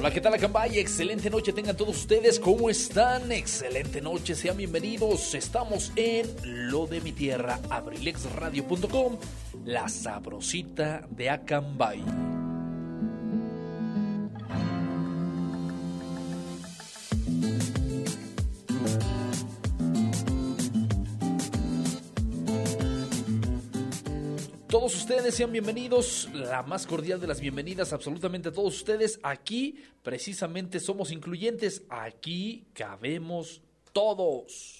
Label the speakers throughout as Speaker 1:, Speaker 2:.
Speaker 1: Hola, ¿qué tal Acambay? Excelente noche tengan todos ustedes. ¿Cómo están? Excelente noche, sean bienvenidos. Estamos en Lo de mi tierra, abrilexradio.com, la sabrosita de Acambay. Ustedes sean bienvenidos, la más cordial de las bienvenidas absolutamente a todos ustedes. Aquí precisamente somos incluyentes, aquí cabemos todos.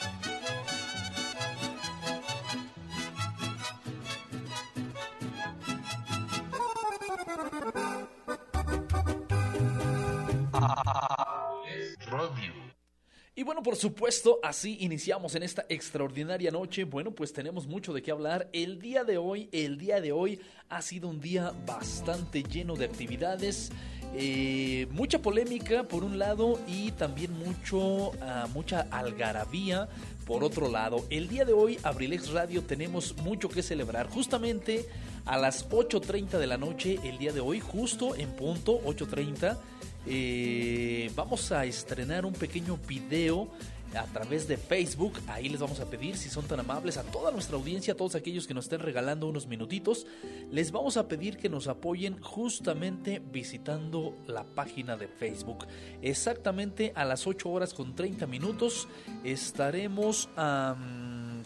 Speaker 1: Y bueno, por supuesto, así iniciamos en esta extraordinaria noche. Bueno, pues tenemos mucho de qué hablar. El día de hoy, el día de hoy ha sido un día bastante lleno de actividades. Eh, mucha polémica por un lado y también mucho, ah, mucha algarabía por otro lado. El día de hoy, Abrilex Radio, tenemos mucho que celebrar. Justamente a las 8.30 de la noche, el día de hoy, justo en punto, 8.30 eh, vamos a estrenar un pequeño video a través de Facebook. Ahí les vamos a pedir, si son tan amables, a toda nuestra audiencia, a todos aquellos que nos estén regalando unos minutitos, les vamos a pedir que nos apoyen justamente visitando la página de Facebook. Exactamente a las 8 horas con 30 minutos estaremos...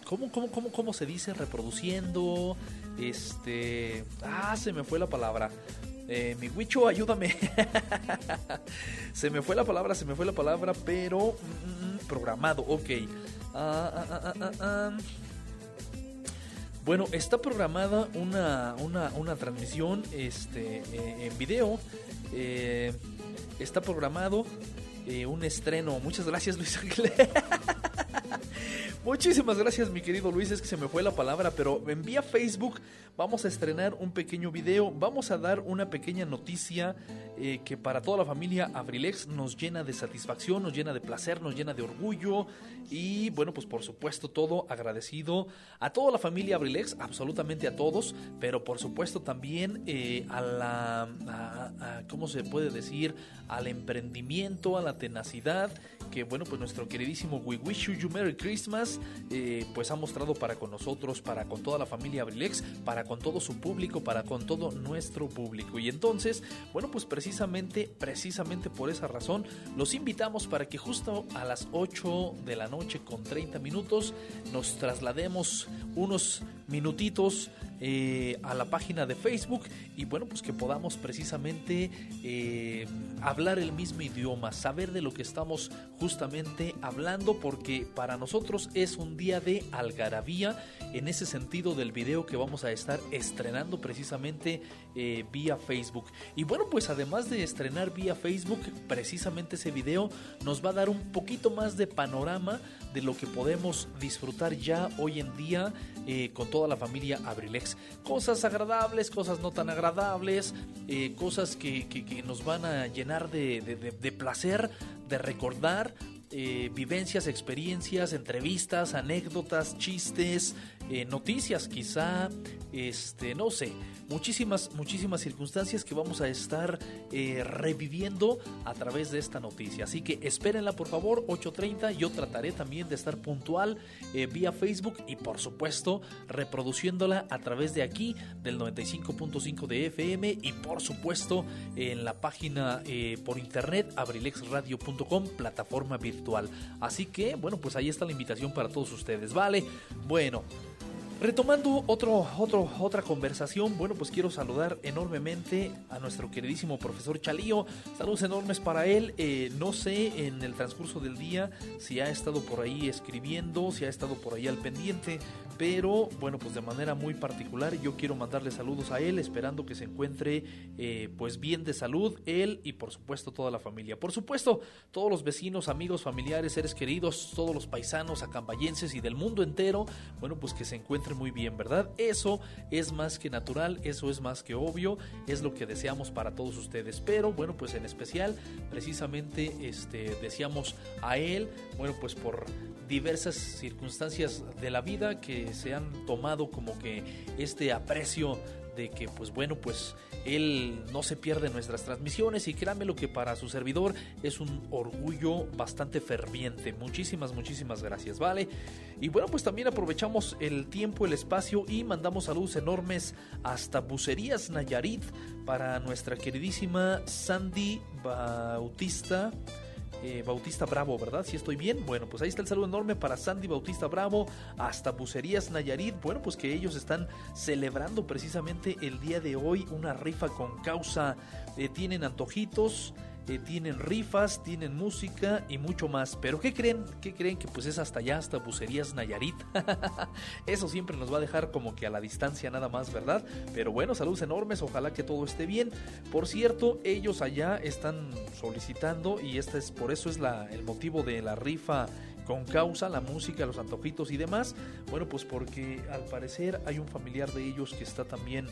Speaker 1: ¿Cómo, cómo, cómo, cómo se dice? Reproduciendo. Este. Ah, se me fue la palabra. Eh, mi Wicho, ayúdame. se me fue la palabra, se me fue la palabra, pero mm, mm, programado, ok. Ah, ah, ah, bueno, está programada una, una, transmisión este, eh, en video. Eh, está programado un estreno. Muchas gracias, Luis Ángel. Muchísimas gracias, mi querido Luis. Es que se me fue la palabra, pero en vía Facebook vamos a estrenar un pequeño video. Vamos a dar una pequeña noticia eh, que para toda la familia Abrilex nos llena de satisfacción, nos llena de placer, nos llena de orgullo. Y bueno, pues por supuesto, todo agradecido a toda la familia Abrilex, absolutamente a todos, pero por supuesto también eh, a la. ¿Cómo se puede decir? Al emprendimiento, a la tenacidad que bueno, pues nuestro queridísimo We Wish You, Merry Christmas, eh, pues ha mostrado para con nosotros, para con toda la familia Abrilex, para con todo su público, para con todo nuestro público. Y entonces, bueno, pues precisamente, precisamente por esa razón, los invitamos para que justo a las 8 de la noche con 30 minutos nos traslademos unos minutitos eh, a la página de Facebook y bueno, pues que podamos precisamente eh, hablar el mismo idioma, saber de lo que estamos justamente hablando, porque para nosotros es un día de algarabía en ese sentido del video que vamos a estar estrenando precisamente eh, vía Facebook. Y bueno, pues además de estrenar vía Facebook, precisamente ese video nos va a dar un poquito más de panorama de lo que podemos disfrutar ya hoy en día con toda la familia Abrilex. Cosas agradables, cosas no tan agradables, eh, cosas que, nos van a llenar de, de placer, de recordar, eh, vivencias, experiencias, entrevistas, anécdotas, chistes, eh, noticias quizá, este, no sé, muchísimas, muchísimas circunstancias que vamos a estar eh, reviviendo a través de esta noticia. Así que espérenla por favor, 8.30, yo trataré también de estar puntual vía Facebook y por supuesto reproduciéndola a través de aquí del 95.5 de FM y por supuesto en la página por internet abrilexradio.com, plataforma virtual Así que, bueno, pues ahí está la invitación para todos ustedes, ¿vale? Bueno, Retomando otro, otro, otra conversación, bueno, pues quiero saludar enormemente a nuestro queridísimo profesor Chalío. Saludos enormes para él. Eh, no sé en el transcurso del día si ha estado por ahí escribiendo, si ha estado por ahí al pendiente, pero bueno, pues de manera muy particular yo quiero mandarle saludos a él, esperando que se encuentre eh, pues bien de salud, él y por supuesto toda la familia. Por supuesto, todos los vecinos, amigos, familiares, seres queridos, todos los paisanos acambayenses y del mundo entero, bueno, pues que se encuentren muy bien, ¿verdad? Eso es más que natural, eso es más que obvio, es lo que deseamos para todos ustedes. Pero bueno, pues en especial, precisamente, este, deseamos a él, bueno, pues por diversas circunstancias de la vida que se han tomado como que este aprecio de que pues bueno pues él no se pierde nuestras transmisiones y créanme lo que para su servidor es un orgullo bastante ferviente. Muchísimas, muchísimas gracias, ¿vale? Y bueno, pues también aprovechamos el tiempo, el espacio y mandamos saludos enormes hasta Bucerías Nayarit para nuestra queridísima Sandy Bautista. Eh, Bautista Bravo, ¿verdad? Si estoy bien. Bueno, pues ahí está el saludo enorme para Sandy Bautista Bravo, hasta Bucerías Nayarit. Bueno, pues que ellos están celebrando precisamente el día de hoy una rifa con causa. Eh, tienen antojitos eh, tienen rifas, tienen música y mucho más. Pero ¿qué creen? ¿Qué creen? Que pues es hasta allá, hasta Bucerías Nayarit. Eso siempre nos va a dejar como que a la distancia nada más, ¿verdad? Pero bueno, saludos enormes, ojalá que todo esté bien. Por cierto, ellos allá están solicitando y este es por eso es la, el motivo de la rifa con causa, la música, los antojitos y demás. Bueno, pues porque al parecer hay un familiar de ellos que está también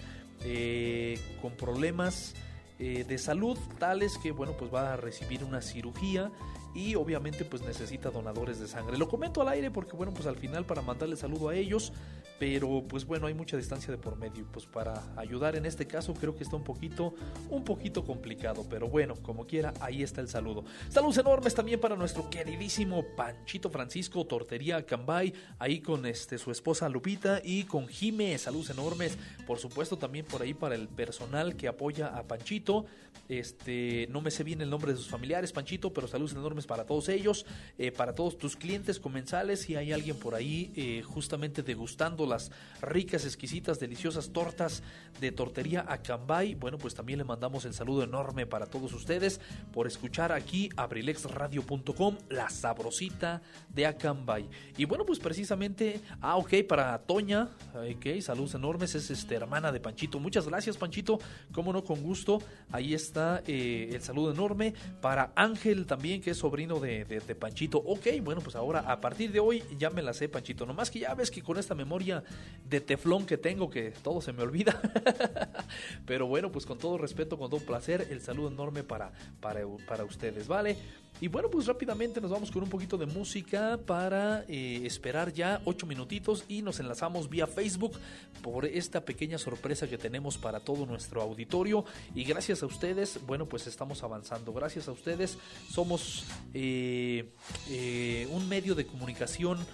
Speaker 1: eh, con problemas eh, de salud tales que bueno pues va a recibir una cirugía y obviamente pues necesita donadores de sangre. Lo comento al aire porque bueno pues al final para mandarle saludo a ellos, pero pues bueno hay mucha distancia de por medio pues para ayudar en este caso creo que está un poquito un poquito complicado, pero bueno como quiera ahí está el saludo. Saludos enormes también para nuestro queridísimo Panchito Francisco Tortería Cambay ahí con este su esposa Lupita y con Jime, saludos enormes, por supuesto también por ahí para el personal que apoya a Panchito. Este, no me sé bien el nombre de sus familiares, Panchito, pero saludos enormes para todos ellos, eh, para todos tus clientes comensales. Si hay alguien por ahí eh, justamente degustando las ricas, exquisitas, deliciosas tortas de tortería Acambay, bueno, pues también le mandamos el saludo enorme para todos ustedes por escuchar aquí abrilexradio.com, la sabrosita de Acambay. Y bueno, pues precisamente, ah, ok, para Toña, ok, saludos enormes, es este, hermana de Panchito. Muchas gracias, Panchito, cómo no, con gusto. Ahí está eh, el saludo enorme para Ángel también, que es sobrino de, Panchito. Ok, bueno, pues ahora a partir de hoy ya me la sé, Panchito. Nomás que ya ves que con esta memoria de teflón que tengo, que todo se me olvida. Pero bueno, pues con todo respeto, con todo placer, el saludo enorme para, para, para ustedes, ¿vale? Y bueno, pues rápidamente nos vamos con un poquito de música para eh, esperar ya ocho minutitos y nos enlazamos vía Facebook por esta pequeña sorpresa que tenemos para todo nuestro auditorio. Y gracias a ustedes, bueno, pues estamos avanzando. Gracias a ustedes somos eh, eh, un medio de comunicación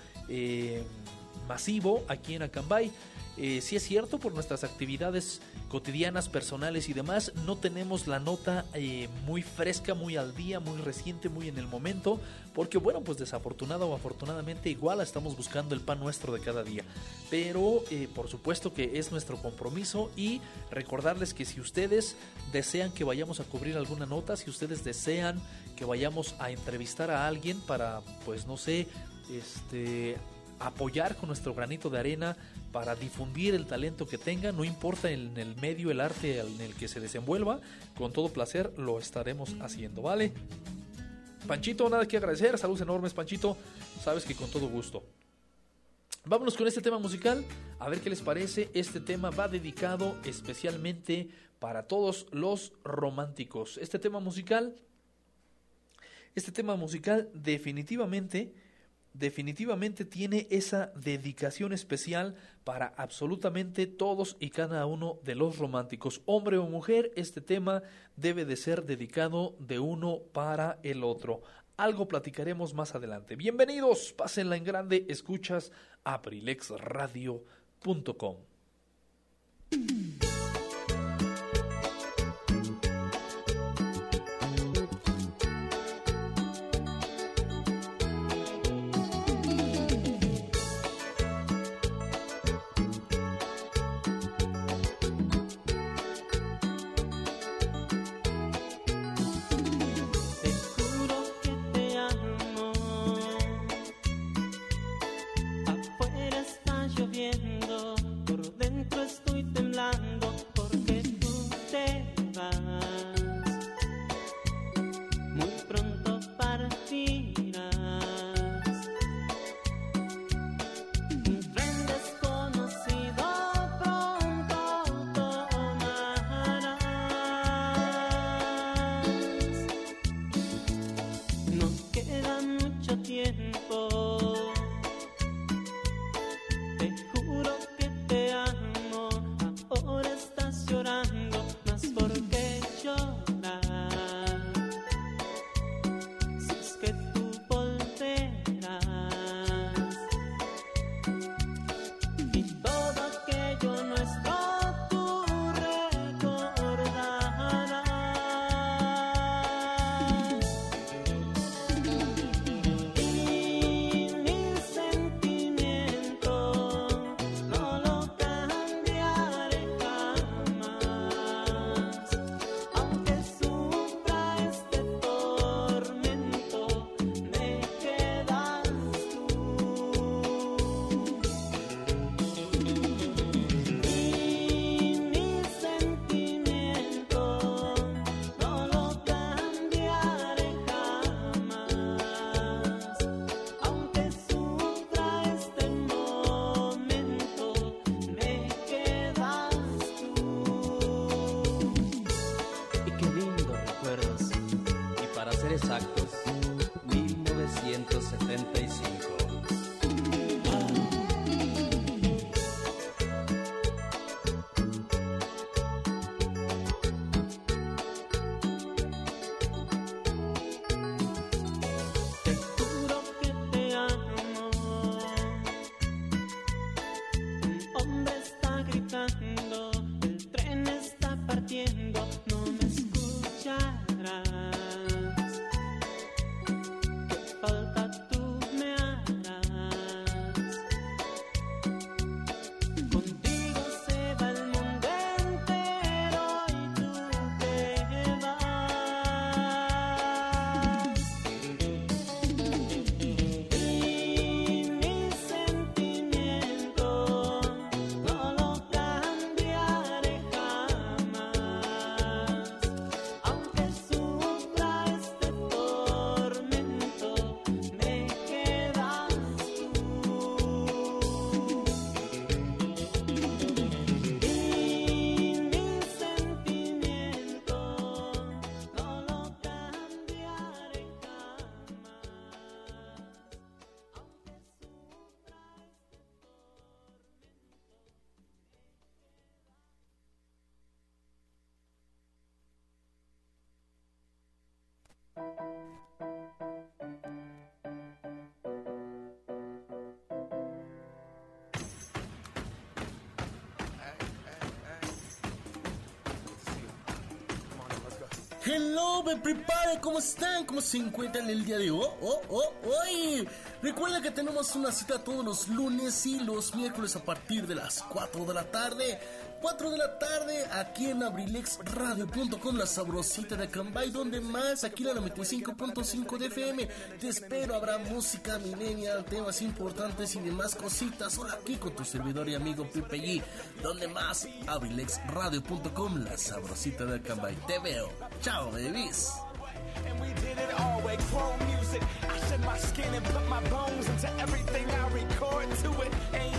Speaker 1: masivo aquí en Acambay. Eh, si es cierto, por nuestras actividades cotidianas, personales y demás, no tenemos la nota eh, muy fresca, muy al día, muy reciente, muy en el momento, porque bueno, pues desafortunada o afortunadamente igual estamos buscando el pan nuestro de cada día. Pero eh, por supuesto que es nuestro compromiso y recordarles que si ustedes desean que vayamos a cubrir alguna nota, si ustedes desean que vayamos a entrevistar a alguien para, pues no sé, este apoyar con nuestro granito de arena para difundir el talento que tenga, no importa en el medio, el arte en el que se desenvuelva, con todo placer lo estaremos haciendo, ¿vale? Panchito, nada que agradecer, saludos enormes Panchito, sabes que con todo gusto. Vámonos con este tema musical, a ver qué les parece. Este tema va dedicado especialmente para todos los románticos. Este tema musical, este tema musical definitivamente definitivamente tiene esa dedicación especial para absolutamente todos y cada uno de los románticos. Hombre o mujer, este tema debe de ser dedicado de uno para el otro. Algo platicaremos más adelante. Bienvenidos, pásenla en grande, escuchas aprilexradio.com.
Speaker 2: Hello, me prepare, ¿cómo están? ¿Cómo se encuentran el día de hoy? Oh, oh, hoy. Recuerda que tenemos una cita todos los lunes y los miércoles a partir de las 4 de la tarde. 4 de la tarde aquí en abrilexradio.com, la sabrosita de Cambay, donde más, aquí la 95.5 de FM. Te espero, habrá música millennial, temas importantes y demás cositas. Hola, aquí con tu servidor y amigo Pipe G, donde más, abrilexradio.com, la sabrosita de Cambay. Te veo. Chao, babies. I my skin and put my bones into everything I record to it.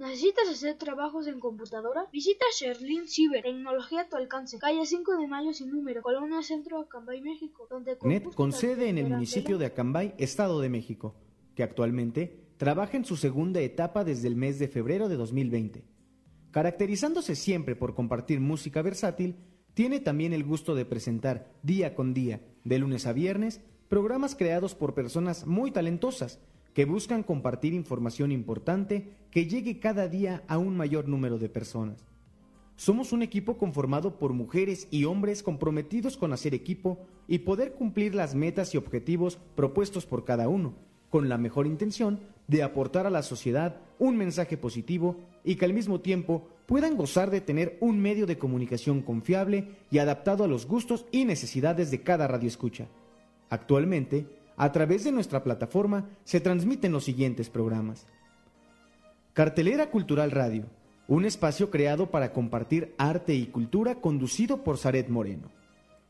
Speaker 3: ¿Necesitas hacer trabajos en computadora? Visita Sherlin Ciber, tecnología a tu alcance, calle 5 de Mayo sin número, Colonia Centro, Acambay, México, donde
Speaker 4: Net con sede en el municipio de Acambay, Estado de México, que actualmente trabaja en su segunda etapa desde el mes de febrero de 2020. Caracterizándose siempre por compartir música versátil, tiene también el gusto de presentar día con día, de lunes a viernes, programas creados por personas muy talentosas que buscan compartir información importante que llegue cada día a un mayor número de personas. Somos un equipo conformado por mujeres y hombres comprometidos con hacer equipo y poder cumplir las metas y objetivos propuestos por cada uno, con la mejor intención de aportar a la sociedad un mensaje positivo y que al mismo tiempo puedan gozar de tener un medio de comunicación confiable y adaptado a los gustos y necesidades de cada radioescucha. Actualmente, a través de nuestra plataforma se transmiten los siguientes programas. Cartelera Cultural Radio, un espacio creado para compartir arte y cultura conducido por Zaret Moreno.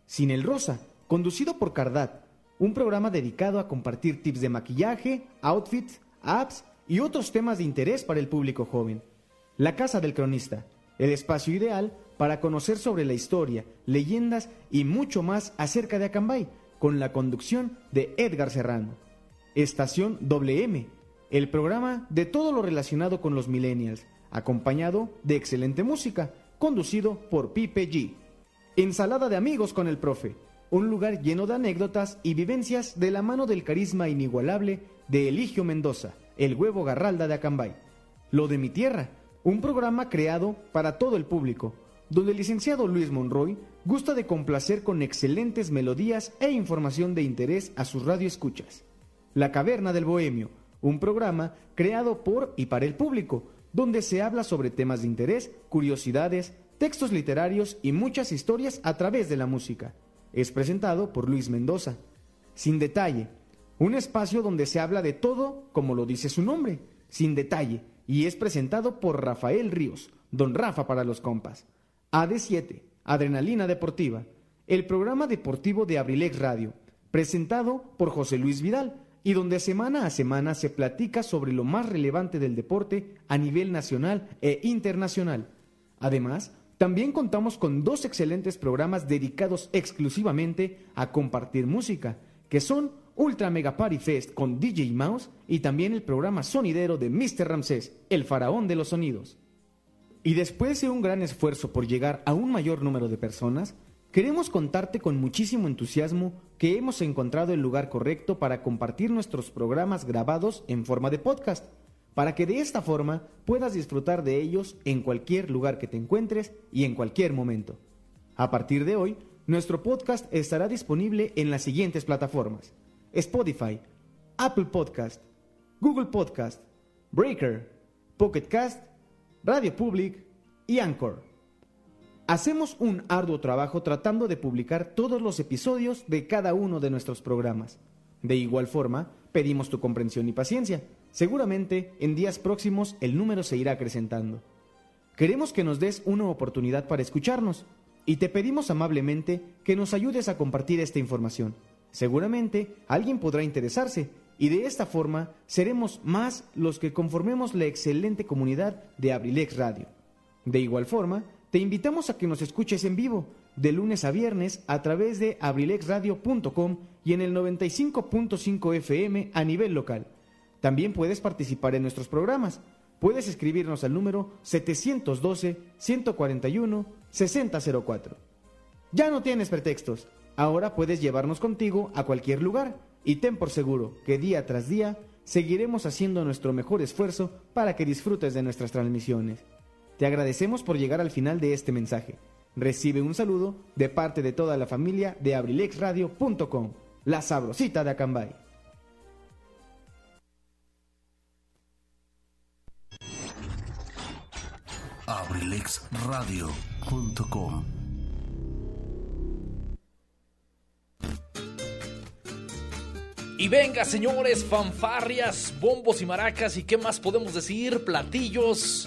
Speaker 4: Sin el Rosa, conducido por Cardat, un programa dedicado a compartir tips de maquillaje, outfits, apps y otros temas de interés para el público joven. La Casa del Cronista, el espacio ideal para conocer sobre la historia, leyendas y mucho más acerca de Acambay, con la conducción de Edgar Serrano. Estación WM, el programa de todo lo relacionado con los millennials, acompañado de excelente música, conducido por Pipe G. Ensalada de amigos con el profe, un lugar lleno de anécdotas y vivencias de la mano del carisma inigualable de Eligio Mendoza, el huevo garralda de Acambay. Lo de mi tierra, un programa creado para todo el público, donde el licenciado Luis Monroy gusta de complacer con excelentes melodías e información de interés a sus radioescuchas. La Caverna del Bohemio, un programa creado por y para el público, donde se habla sobre temas de interés, curiosidades, textos literarios y muchas historias a través de la música. Es presentado por Luis Mendoza. Sin detalle, un espacio donde se habla de todo como lo dice su nombre, sin detalle, y es presentado por Rafael Ríos, Don Rafa para los compas. AD7, Adrenalina Deportiva, el programa deportivo de Abrilex Radio, presentado por José Luis Vidal, y donde semana a semana se platica sobre lo más relevante del deporte a nivel nacional e internacional. Además, también contamos con dos excelentes programas dedicados exclusivamente a compartir música, que son Ultra Mega Party Fest con DJ Mouse y también el programa sonidero de Mr. Ramsés, el faraón de los sonidos. Y después de un gran esfuerzo por llegar a un mayor número de personas, Queremos contarte con muchísimo entusiasmo que hemos encontrado el lugar correcto para compartir nuestros programas grabados en forma de podcast, para que de esta forma puedas disfrutar de ellos en cualquier lugar que te encuentres y en cualquier momento. A partir de hoy, nuestro podcast estará disponible en las siguientes plataformas: Spotify, Apple Podcast, Google Podcast, Breaker, Pocket Cast, Radio Public y Anchor. Hacemos un arduo trabajo tratando de publicar todos los episodios de cada uno de nuestros programas. De igual forma, pedimos tu comprensión y paciencia. Seguramente en días próximos el número se irá acrecentando. Queremos que nos des una oportunidad para escucharnos y te pedimos amablemente que nos ayudes a compartir esta información. Seguramente alguien podrá interesarse y de esta forma seremos más los que conformemos la excelente comunidad de Abrilex Radio. De igual forma, te invitamos a que nos escuches en vivo de lunes a viernes a través de abrilexradio.com y en el 95.5 FM a nivel local. También puedes participar en nuestros programas. Puedes escribirnos al número 712-141-6004. Ya no tienes pretextos. Ahora puedes llevarnos contigo a cualquier lugar y ten por seguro que día tras día seguiremos haciendo nuestro mejor esfuerzo para que disfrutes de nuestras transmisiones. Te agradecemos por llegar al final de este mensaje. Recibe un saludo de parte de toda la familia de abrilexradio.com, la sabrosita de Acambay.
Speaker 2: abrilexradio.com
Speaker 1: Y venga, señores, fanfarrias, bombos y maracas, ¿y qué más podemos decir? Platillos,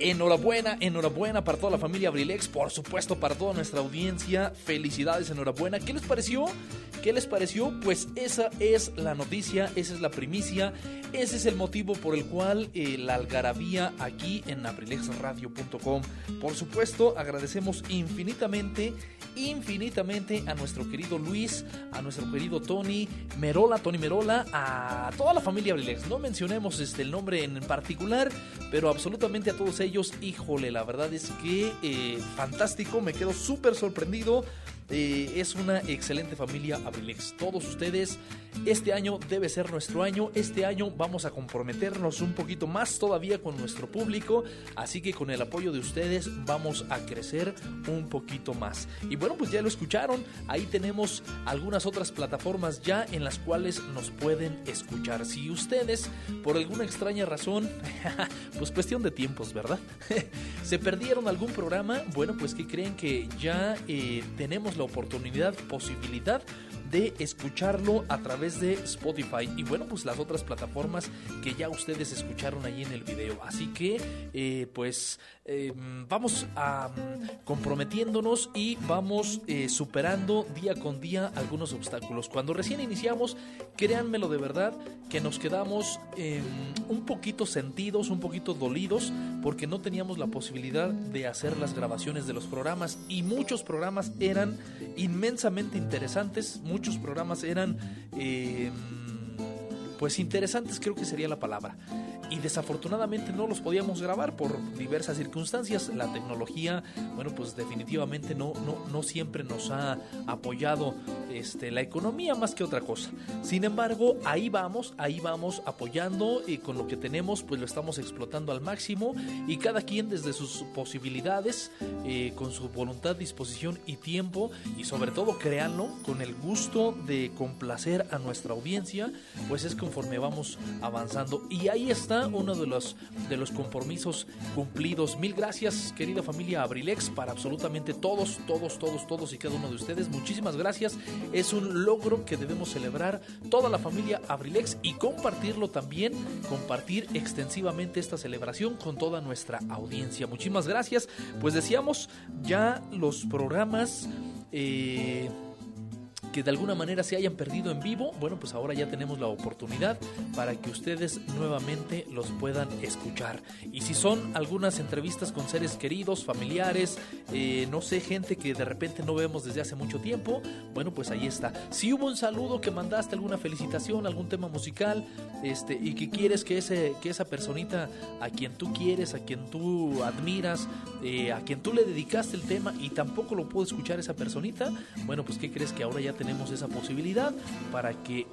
Speaker 1: Enhorabuena, enhorabuena para toda la familia Abrilex, por supuesto para toda nuestra audiencia. Felicidades, enhorabuena. ¿Qué les pareció? ¿Qué les pareció? Pues esa es la noticia, esa es la primicia, ese es el motivo por el cual eh, la algarabía aquí en abrilexradio.com. Por supuesto, agradecemos infinitamente, infinitamente a nuestro querido Luis, a nuestro querido Tony Merola, Tony Merola, a toda la familia Abrilex. No mencionemos este, el nombre en particular, pero absolutamente a todos ellos ellos, híjole, la verdad es que eh, fantástico, me quedo súper sorprendido. Eh, es una excelente familia Abrilex. Todos ustedes, este año debe ser nuestro año. Este año vamos a comprometernos un poquito más todavía con nuestro público. Así que con el apoyo de ustedes vamos a crecer un poquito más. Y bueno, pues ya lo escucharon. Ahí tenemos algunas otras plataformas ya en las cuales nos pueden escuchar. Si ustedes, por alguna extraña razón, pues cuestión de tiempos, ¿verdad? Se perdieron algún programa. Bueno, pues que creen que ya eh, tenemos la oportunidad, posibilidad de escucharlo a través de Spotify. Y bueno pues las otras plataformas que ya ustedes escucharon ahí en el video. Así que eh, pues eh, vamos a comprometiéndonos y vamos eh, superando día con día algunos obstáculos. Cuando recién iniciamos créanmelo de verdad que nos quedamos un poquito sentidos un poquito dolidos porque no teníamos la posibilidad de hacer las grabaciones de los programas. Y muchos programas eran inmensamente interesantes muchos programas eran eh, pues interesantes creo que sería la palabra. Y desafortunadamente no los podíamos grabar por diversas circunstancias. La tecnología bueno pues definitivamente no no, no siempre nos ha apoyado este, la economía más que otra cosa. Sin embargo, ahí vamos, ahí vamos apoyando y con lo que tenemos pues lo estamos explotando al máximo. Y cada quien desde sus posibilidades, eh, con su voluntad, disposición y tiempo y sobre todo créanlo, con el gusto de complacer a nuestra audiencia, pues es conforme vamos avanzando. Y ahí está uno de los, de los compromisos cumplidos. Mil gracias querida familia Abrilex para absolutamente todos, todos, todos, todos y cada uno de ustedes. Muchísimas gracias. Es un logro que debemos celebrar toda la familia Abrilex y compartirlo también, compartir extensivamente esta celebración con toda nuestra audiencia. Muchísimas gracias. Pues decíamos ya los programas... Eh, que de alguna manera se hayan perdido en vivo, bueno, pues ahora ya tenemos la oportunidad para que ustedes nuevamente los puedan escuchar. Y si son algunas entrevistas con seres queridos, familiares, eh, no sé, gente que de repente no vemos desde hace mucho tiempo, bueno, pues ahí está. Si hubo un saludo que mandaste, alguna felicitación, algún tema musical, este, y que quieres que, ese, que esa personita a quien tú quieres, a quien tú admiras, eh, a quien tú le dedicaste el tema y tampoco lo pudo escuchar esa personita, bueno, pues ¿qué crees que ahora ya tenemos esa posibilidad para que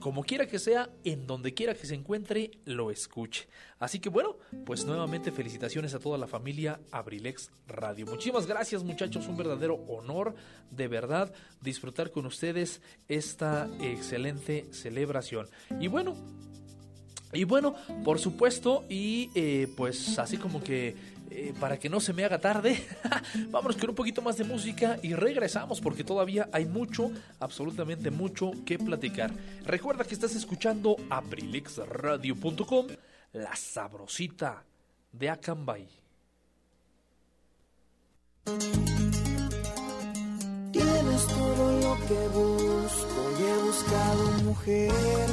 Speaker 1: como quiera que sea, en donde quiera que se encuentre, lo escuche. Así que bueno, pues nuevamente felicitaciones a toda la familia Abrilex Radio. Muchísimas gracias muchachos, un verdadero honor, de verdad, disfrutar con ustedes esta excelente celebración. Y bueno, y bueno, por supuesto, y eh, pues así como que eh, para que no se me haga tarde, vámonos con un poquito más de música y regresamos porque todavía hay mucho, absolutamente mucho que platicar. Recuerda que estás escuchando aprilexradio.com, la sabrosita de Acambay.
Speaker 5: Tienes todo lo que busco y he buscado mujer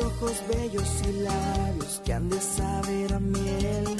Speaker 5: ojos bellos y labios que han de saber a miel.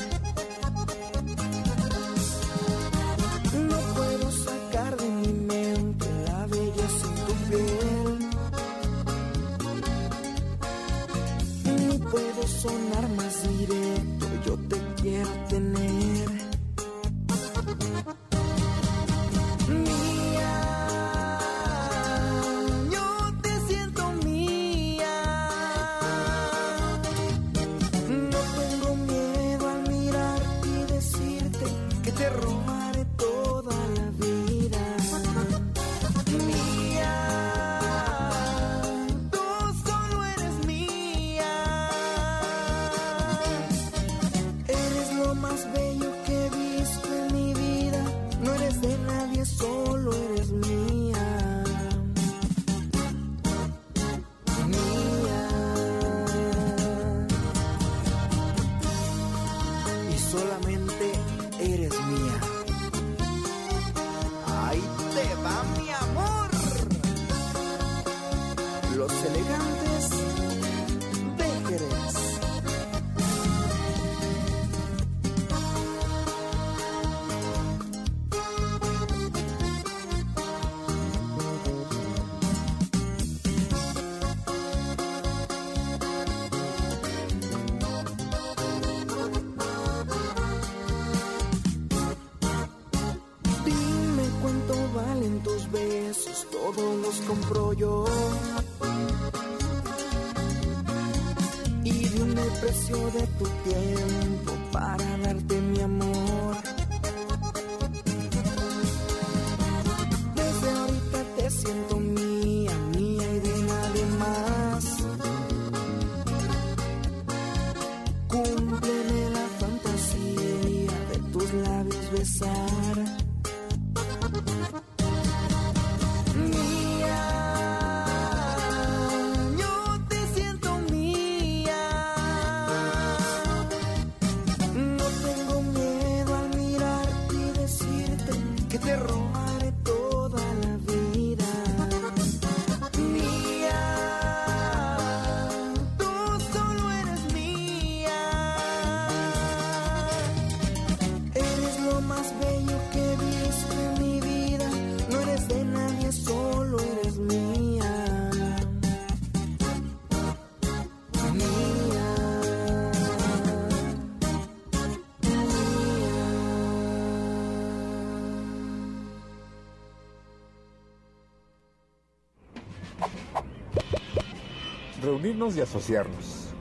Speaker 6: Reunirnos y asociarnos.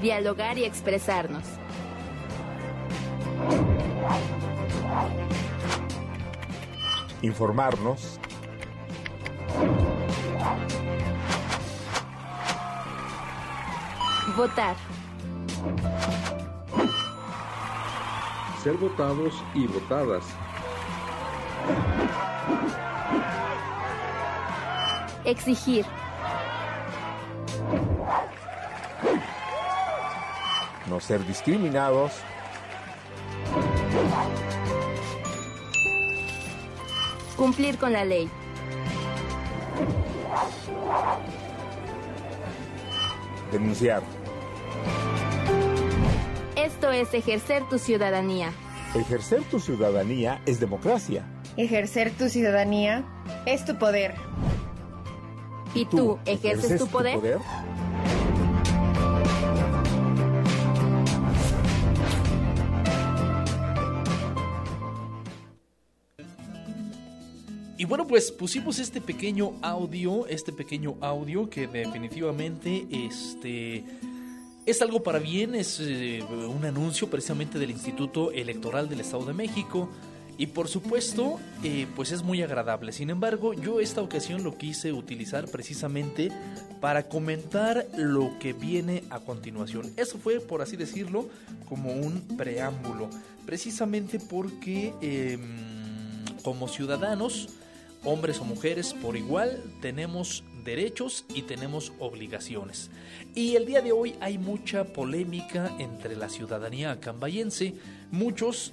Speaker 7: Dialogar y expresarnos.
Speaker 6: Informarnos.
Speaker 7: Votar.
Speaker 8: Ser votados y votadas.
Speaker 7: Exigir.
Speaker 6: No ser discriminados.
Speaker 7: Cumplir con la ley.
Speaker 6: Denunciar.
Speaker 7: Esto es ejercer tu ciudadanía.
Speaker 6: Ejercer tu ciudadanía es democracia.
Speaker 9: Ejercer tu ciudadanía es tu poder.
Speaker 7: ¿Y tú, ejerces, tu poder?
Speaker 6: poder?
Speaker 1: Y bueno, pues pusimos este pequeño audio, este pequeño audio que definitivamente este es algo para bien, es eh, un anuncio precisamente del Instituto Electoral del Estado de México y por supuesto, eh, pues es muy agradable. Sin embargo, yo esta ocasión lo quise utilizar precisamente para comentar lo que viene a continuación. Eso fue, por así decirlo, como un preámbulo, precisamente porque em, como ciudadanos, hombres o mujeres por igual, tenemos derechos y tenemos obligaciones. Y el día de hoy hay mucha polémica entre la ciudadanía acambayense, muchos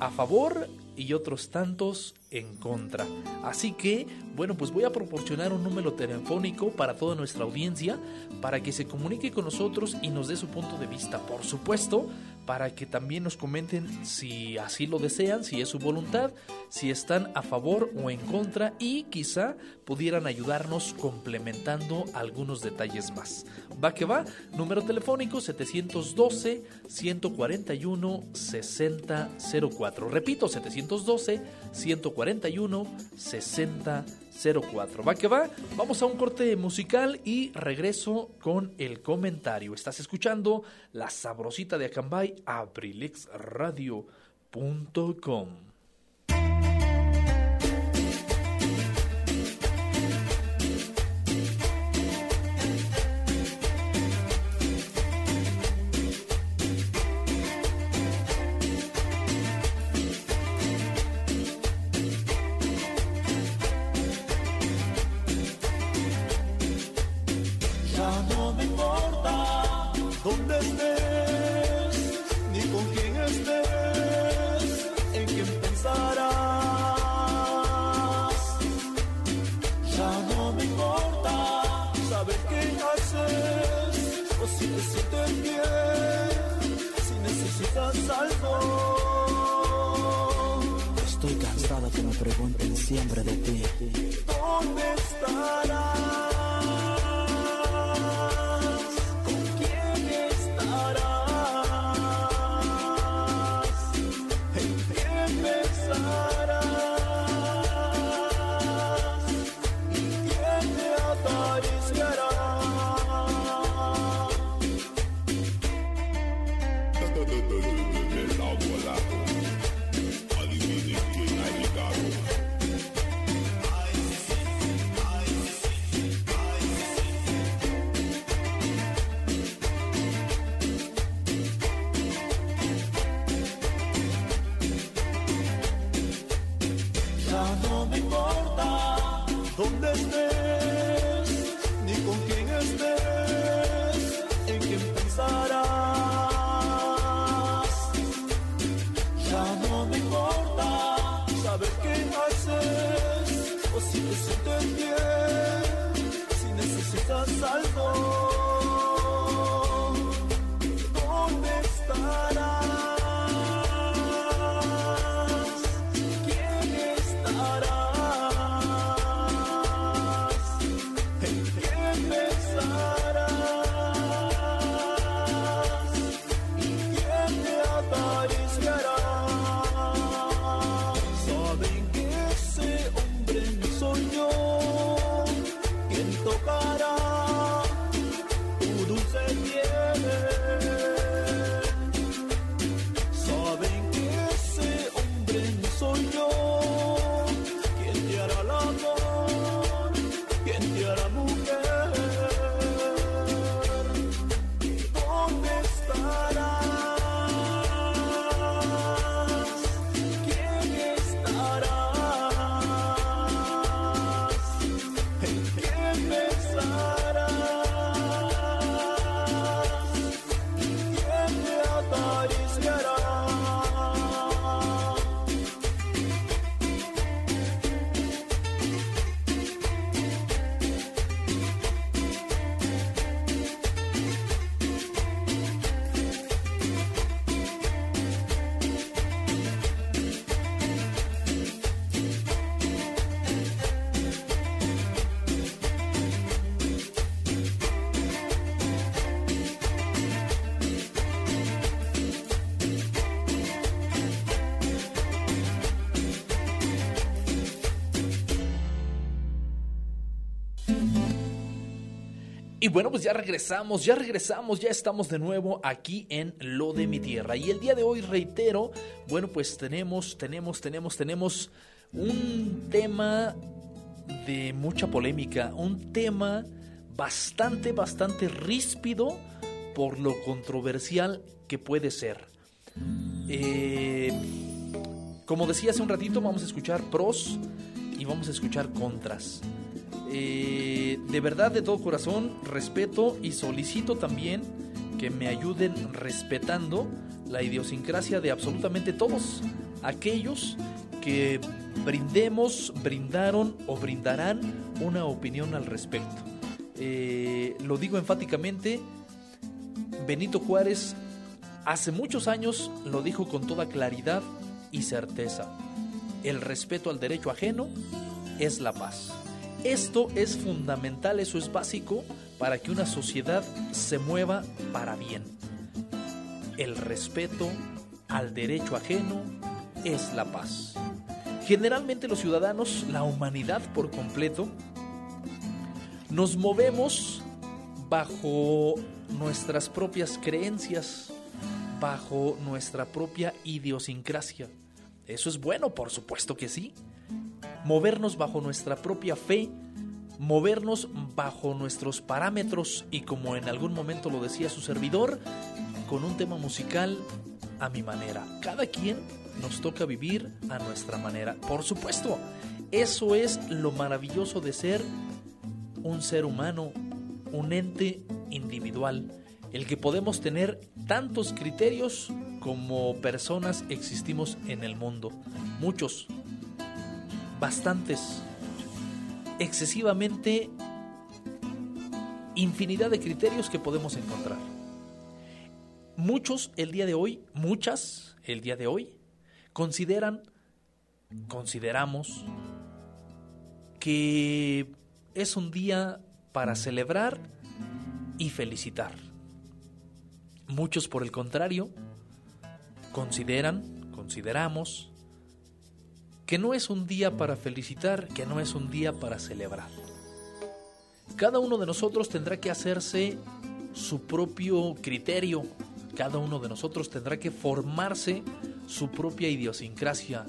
Speaker 1: a favor y otros tantos en contra. Así que, bueno, pues voy a proporcionar un número telefónico para toda nuestra audiencia para que se comunique con nosotros y nos dé su punto de vista. Por supuesto, para que también nos comenten si así lo desean, si es su voluntad, si están a favor o en contra y quizá pudieran ayudarnos complementando algunos detalles más. Va que va, número telefónico 712 141 6004. Repito, 712 141 6004. Va que va, vamos a un corte musical y regreso con el comentario. Estás escuchando La Sabrosita de Acambay, abrilexradio.com.
Speaker 5: siempre de ti.
Speaker 10: ¿Dónde estarás? Y
Speaker 1: bueno, pues ya regresamos, ya regresamos, ya estamos de nuevo aquí en Lo de mi tierra. Y el día de hoy, reitero, bueno, pues tenemos, tenemos, tenemos, tenemos un tema de mucha polémica, un tema bastante, bastante ríspido por lo controversial que puede ser. Eh, como decía hace un ratito, vamos a escuchar pros y vamos a escuchar contras. Eh, de verdad, de todo corazón, respeto y solicito también que me ayuden respetando la idiosincrasia de absolutamente todos aquellos que brindemos, brindaron o brindarán una opinión al respecto. Eh, lo digo enfáticamente, Benito Juárez hace muchos años lo dijo con toda claridad y certeza. El respeto al derecho ajeno es la paz. Esto es fundamental, eso es básico para que una sociedad se mueva para bien. El respeto al derecho ajeno es la paz. Generalmente los ciudadanos, la humanidad por completo, nos movemos bajo nuestras propias creencias, bajo nuestra propia idiosincrasia. Eso es bueno, por supuesto que sí movernos bajo nuestra propia fe, movernos bajo nuestros parámetros y como en algún momento lo decía su servidor, con un tema musical a mi manera. Cada quien nos toca vivir a nuestra manera. Por supuesto, eso es lo maravilloso de ser un ser humano, un ente individual, el que podemos tener tantos criterios como personas existimos en el mundo. Muchos, bastantes, excesivamente infinidad de criterios que podemos encontrar. Muchos el día de hoy, muchas el día de hoy, consideran, consideramos que es un día para celebrar y felicitar. Muchos, por el contrario, consideran, consideramos, que no es un día para felicitar, que no es un día para celebrar. Cada uno de nosotros tendrá que hacerse su propio criterio, cada uno de nosotros tendrá que formarse su propia idiosincrasia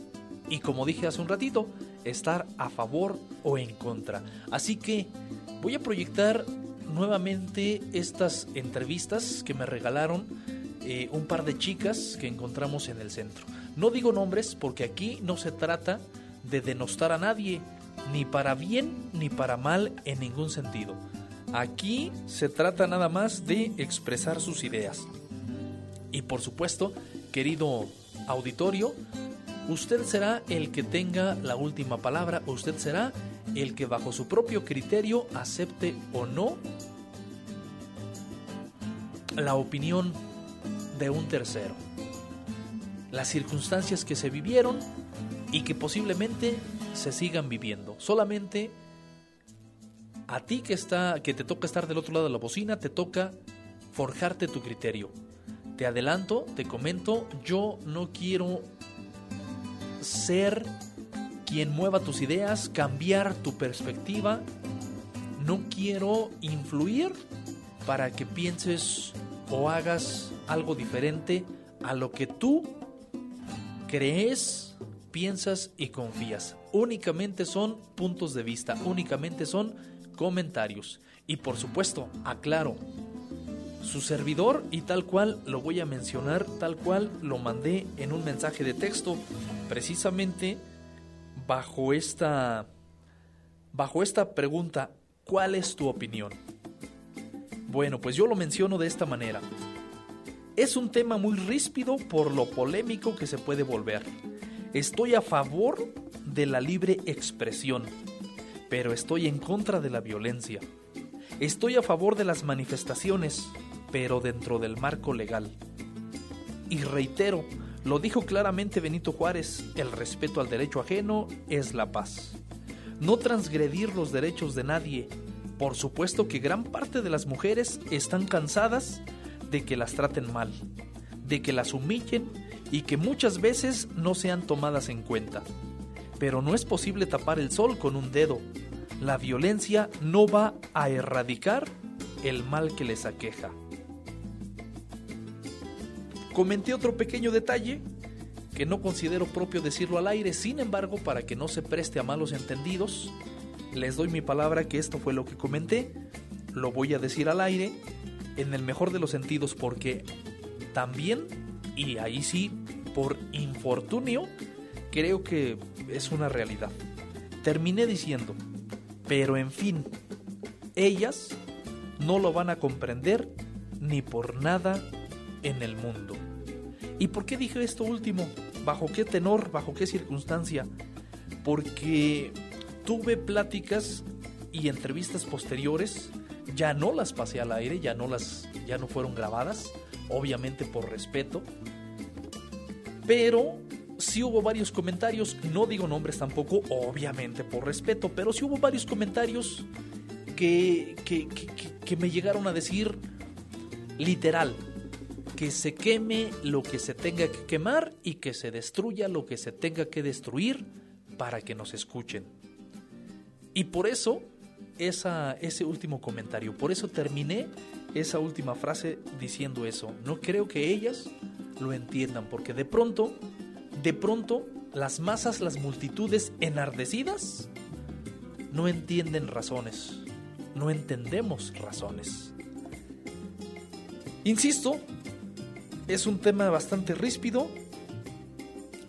Speaker 1: y como dije hace un ratito, estar a favor o en contra. Así que voy a proyectar nuevamente estas entrevistas que me regalaron eh, un par de chicas que encontramos en el centro. No digo nombres porque aquí no se trata de denostar a nadie, ni para bien ni para mal en ningún sentido. Aquí se trata nada más de expresar sus ideas. Y por supuesto, querido auditorio, usted será el que tenga la última palabra, usted será el que bajo su propio criterio acepte o no la opinión de un tercero las circunstancias que se vivieron y que posiblemente se sigan viviendo. Solamente a ti que está que te toca estar del otro lado de la bocina, te toca forjarte tu criterio. Te adelanto, te comento, yo no quiero ser quien mueva tus ideas, cambiar tu perspectiva. No quiero influir para que pienses o hagas algo diferente a lo que tú crees, piensas y confías. Únicamente son puntos de vista, únicamente son comentarios. Y por supuesto, aclaro, su servidor y tal cual lo voy a mencionar, tal cual lo mandé en un mensaje de texto, precisamente bajo esta bajo esta pregunta, ¿cuál es tu opinión? Bueno, pues yo lo menciono de esta manera. Es un tema muy ríspido por lo polémico que se puede volver. Estoy a favor de la libre expresión, pero estoy en contra de la violencia. Estoy a favor de las manifestaciones, pero dentro del marco legal. Y reitero, lo dijo claramente Benito Juárez, el respeto al derecho ajeno es la paz. No transgredir los derechos de nadie. Por supuesto que gran parte de las mujeres están cansadas de que las traten mal, de que las humillen y que muchas veces no sean tomadas en cuenta. Pero no es posible tapar el sol con un dedo. La violencia no va a erradicar el mal que les aqueja. Comenté otro pequeño detalle que no considero propio decirlo al aire, sin embargo, para que no se preste a malos entendidos, les doy mi palabra que esto fue lo que comenté, lo voy a decir al aire, en el mejor de los sentidos, porque también, y ahí sí, por infortunio, creo que es una realidad. Terminé diciendo, pero en fin, ellas no lo van a comprender ni por nada en el mundo. ¿Y por qué dije esto último? ¿Bajo qué tenor? ¿Bajo qué circunstancia? Porque tuve pláticas y entrevistas posteriores, ya no las pasé al aire, ya no las ya no fueron grabadas, obviamente por respeto. Pero sí hubo varios comentarios, no digo nombres tampoco, obviamente por respeto, pero sí hubo varios comentarios que, que, que, que me llegaron a decir literal, que se queme lo que se tenga que quemar y que se destruya lo que se tenga que destruir para que nos escuchen. Y por eso ese último comentario, por eso terminé esa última frase diciendo eso. No creo que ellas lo entiendan, porque de pronto, de pronto, las masas, las multitudes enardecidas, no entienden razones, no entendemos razones. Insisto, es un tema bastante ríspido,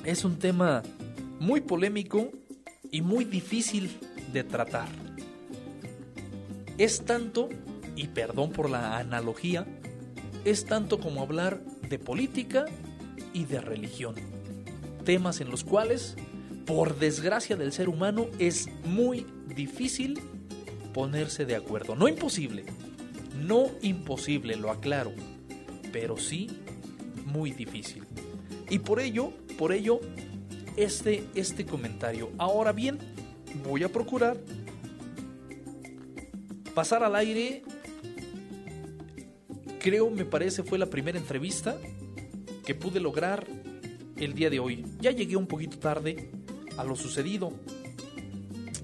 Speaker 1: es un tema muy polémico y muy difícil de tratar. Es tanto, y perdón por la analogía, es tanto como hablar de política y de religión. Temas en los cuales, por desgracia del ser humano, es muy difícil ponerse de acuerdo. No imposible, no imposible, lo aclaro, pero sí muy difícil. Y por ello, por ello, este, este comentario. Ahora bien, voy a procurar pasar al aire. Creo, me parece, fue la primera entrevista que pude lograr el día de hoy. Ya llegué un poquito tarde a lo sucedido.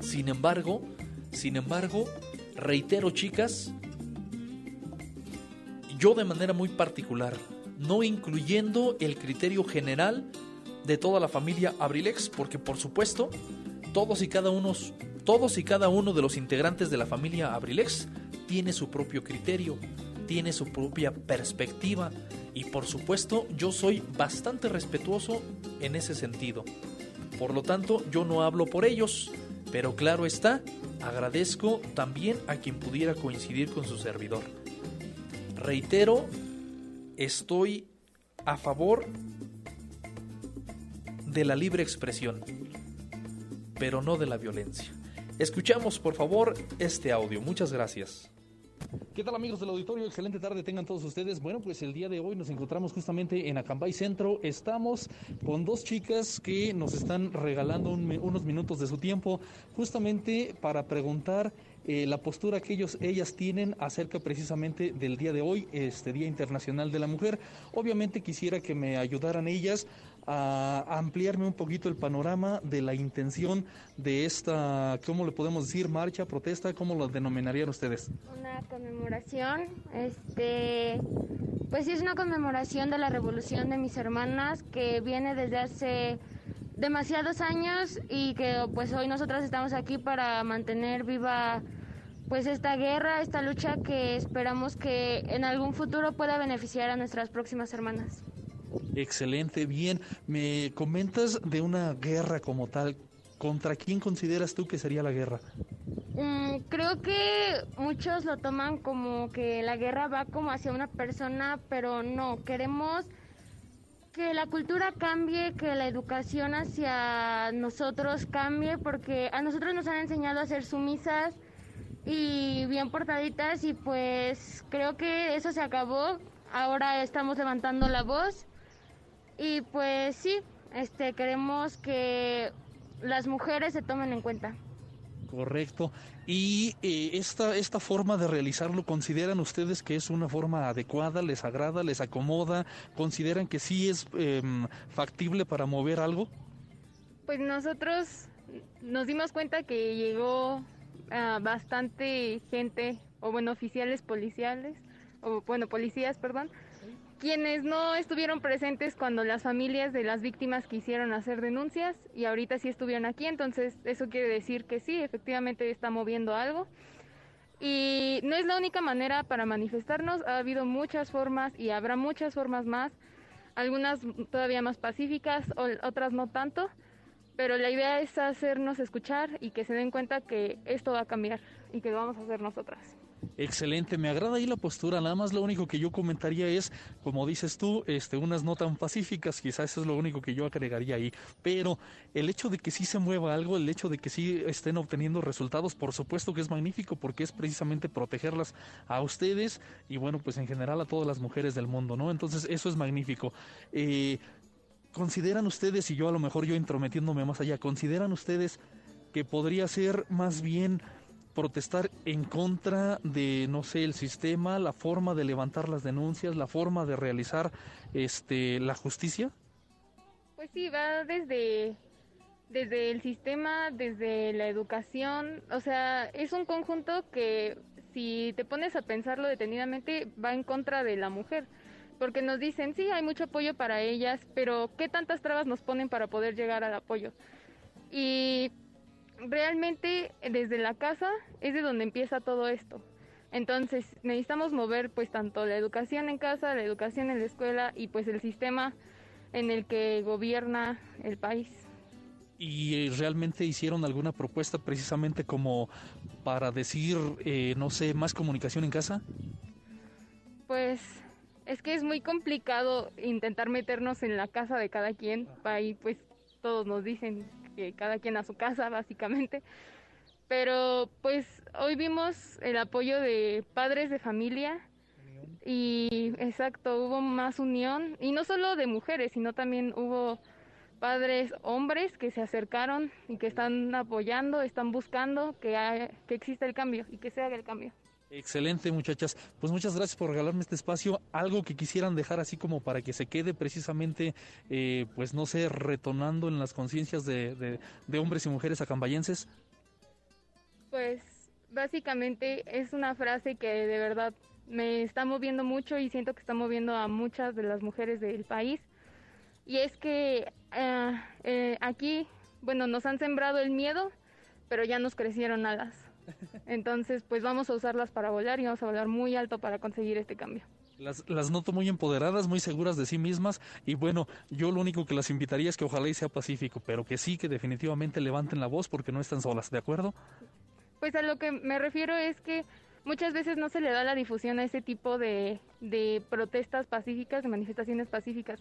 Speaker 1: Sin embargo, sin embargo, reitero, chicas, yo de manera muy particular, no incluyendo el criterio general de toda la familia Abrilex, porque por supuesto, todos y cada uno, todos y cada uno de los integrantes de la familia Abrilex tiene su propio criterio, tiene su propia perspectiva y por supuesto, yo soy bastante respetuoso en ese sentido. Por lo tanto, yo no hablo por ellos, pero claro está, agradezco también a quien pudiera coincidir con su servidor. Reitero, estoy a favor de la libre expresión, pero no de la violencia. Escuchamos, por favor, este audio. Muchas gracias. ¿Qué tal amigos del auditorio? Excelente tarde tengan todos ustedes. Bueno, pues el día de hoy nos encontramos justamente en Acambay Centro. Estamos con dos chicas que nos están regalando un, unos minutos de su tiempo justamente para preguntar eh, la postura que ellos, ellas tienen acerca precisamente del día de hoy, este Día Internacional de la Mujer. Obviamente quisiera que me ayudaran ellas a ampliarme un poquito el panorama de la intención de esta, ¿cómo le podemos decir? Marcha, protesta, ¿cómo lo denominarían ustedes?
Speaker 11: Una conmemoración, este, pues sí es una conmemoración de la revolución de mis hermanas que viene desde hace demasiados años y que pues hoy nosotras estamos aquí para mantener viva pues esta guerra, esta lucha que esperamos que en algún futuro pueda beneficiar a nuestras próximas hermanas.
Speaker 1: Excelente, bien. Me comentas de una guerra como tal. ¿Contra quién consideras tú que sería la guerra?
Speaker 11: Mm, creo que muchos lo toman como que la guerra va como hacia una persona, pero no, queremos que la cultura cambie, que la educación hacia nosotros cambie, porque a nosotros nos han enseñado a ser sumisas y bien portaditas y pues creo que eso se acabó. Ahora estamos levantando la voz y pues sí, este queremos que las mujeres se tomen en cuenta.
Speaker 1: Correcto. ¿Y eh, esta, esta forma de realizarlo, consideran ustedes que es una forma adecuada, les agrada, les acomoda? ¿Consideran que sí es eh, factible para mover algo?
Speaker 11: Pues nosotros nos dimos cuenta que llegó
Speaker 12: ah, bastante gente, o bueno, oficiales policiales, o bueno, policías, perdón, quienes no estuvieron presentes cuando las familias de las víctimas quisieron hacer denuncias y ahorita sí estuvieron aquí, entonces eso quiere decir que sí, efectivamente está moviendo algo. Y no es la única manera para manifestarnos, ha habido muchas formas y habrá muchas formas más, algunas todavía más pacíficas, otras no tanto, pero la idea es hacernos escuchar y que se den cuenta que esto va a cambiar y que lo vamos a hacer nosotras.
Speaker 13: Excelente, me agrada ahí la postura, nada más lo único que yo comentaría es, como dices tú, este, unas no tan pacíficas, quizás eso es lo único que yo agregaría ahí, pero el hecho de que sí se mueva algo, el hecho de que sí estén obteniendo resultados, por supuesto que es magnífico porque es precisamente protegerlas a ustedes y bueno, pues en general a todas las mujeres del mundo, ¿no? Entonces eso es magnífico. Eh, ¿Consideran ustedes, y yo a lo mejor yo intrometiéndome más allá, consideran ustedes que podría ser más bien protestar en contra de, no sé, el sistema, la forma de levantar las denuncias, la forma de realizar este, la justicia?
Speaker 12: Pues sí, va desde, desde el sistema, desde la educación, o sea, es un conjunto que si te pones a pensarlo detenidamente va en contra de la mujer, porque nos dicen, sí, hay mucho apoyo para ellas, pero ¿qué tantas trabas nos ponen para poder llegar al apoyo? Y realmente desde la casa es de donde empieza todo esto. Entonces necesitamos mover pues tanto la educación en casa, la educación en la escuela y pues el sistema en el que gobierna el país.
Speaker 13: ¿Y eh, realmente hicieron alguna propuesta precisamente como para decir, eh, no sé, más comunicación en casa?
Speaker 12: Pues es que es muy complicado intentar meternos en la casa de cada quien. Ahí pues todos nos dicen que cada quien a su casa, básicamente. Pero pues hoy vimos el apoyo de padres de familia y exacto, hubo más unión y no solo de mujeres, sino también hubo padres hombres que se acercaron y que están apoyando, están buscando que, que exista el cambio y que se haga el cambio.
Speaker 13: Excelente, muchachas. Pues muchas gracias por regalarme este espacio. Algo que quisieran dejar así como para que se quede precisamente, eh, pues no sé, retonando en las conciencias de, de, hombres y mujeres acambayenses.
Speaker 12: Pues básicamente es una frase que de verdad me está moviendo mucho y siento que está moviendo a muchas de las mujeres del país. Y es que eh, eh, aquí, bueno, nos han sembrado el miedo, pero ya nos crecieron alas. Entonces, pues vamos a usarlas para volar y vamos a volar muy alto para conseguir este cambio.
Speaker 13: Las, las, noto muy empoderadas, muy seguras de sí mismas y bueno, yo lo único que las invitaría es que ojalá y sea pacífico, pero que sí, que definitivamente levanten la voz porque no están solas, ¿de acuerdo?
Speaker 12: Pues a lo que me refiero es que muchas veces no se le da la difusión a ese tipo de, de protestas pacíficas, de manifestaciones pacíficas.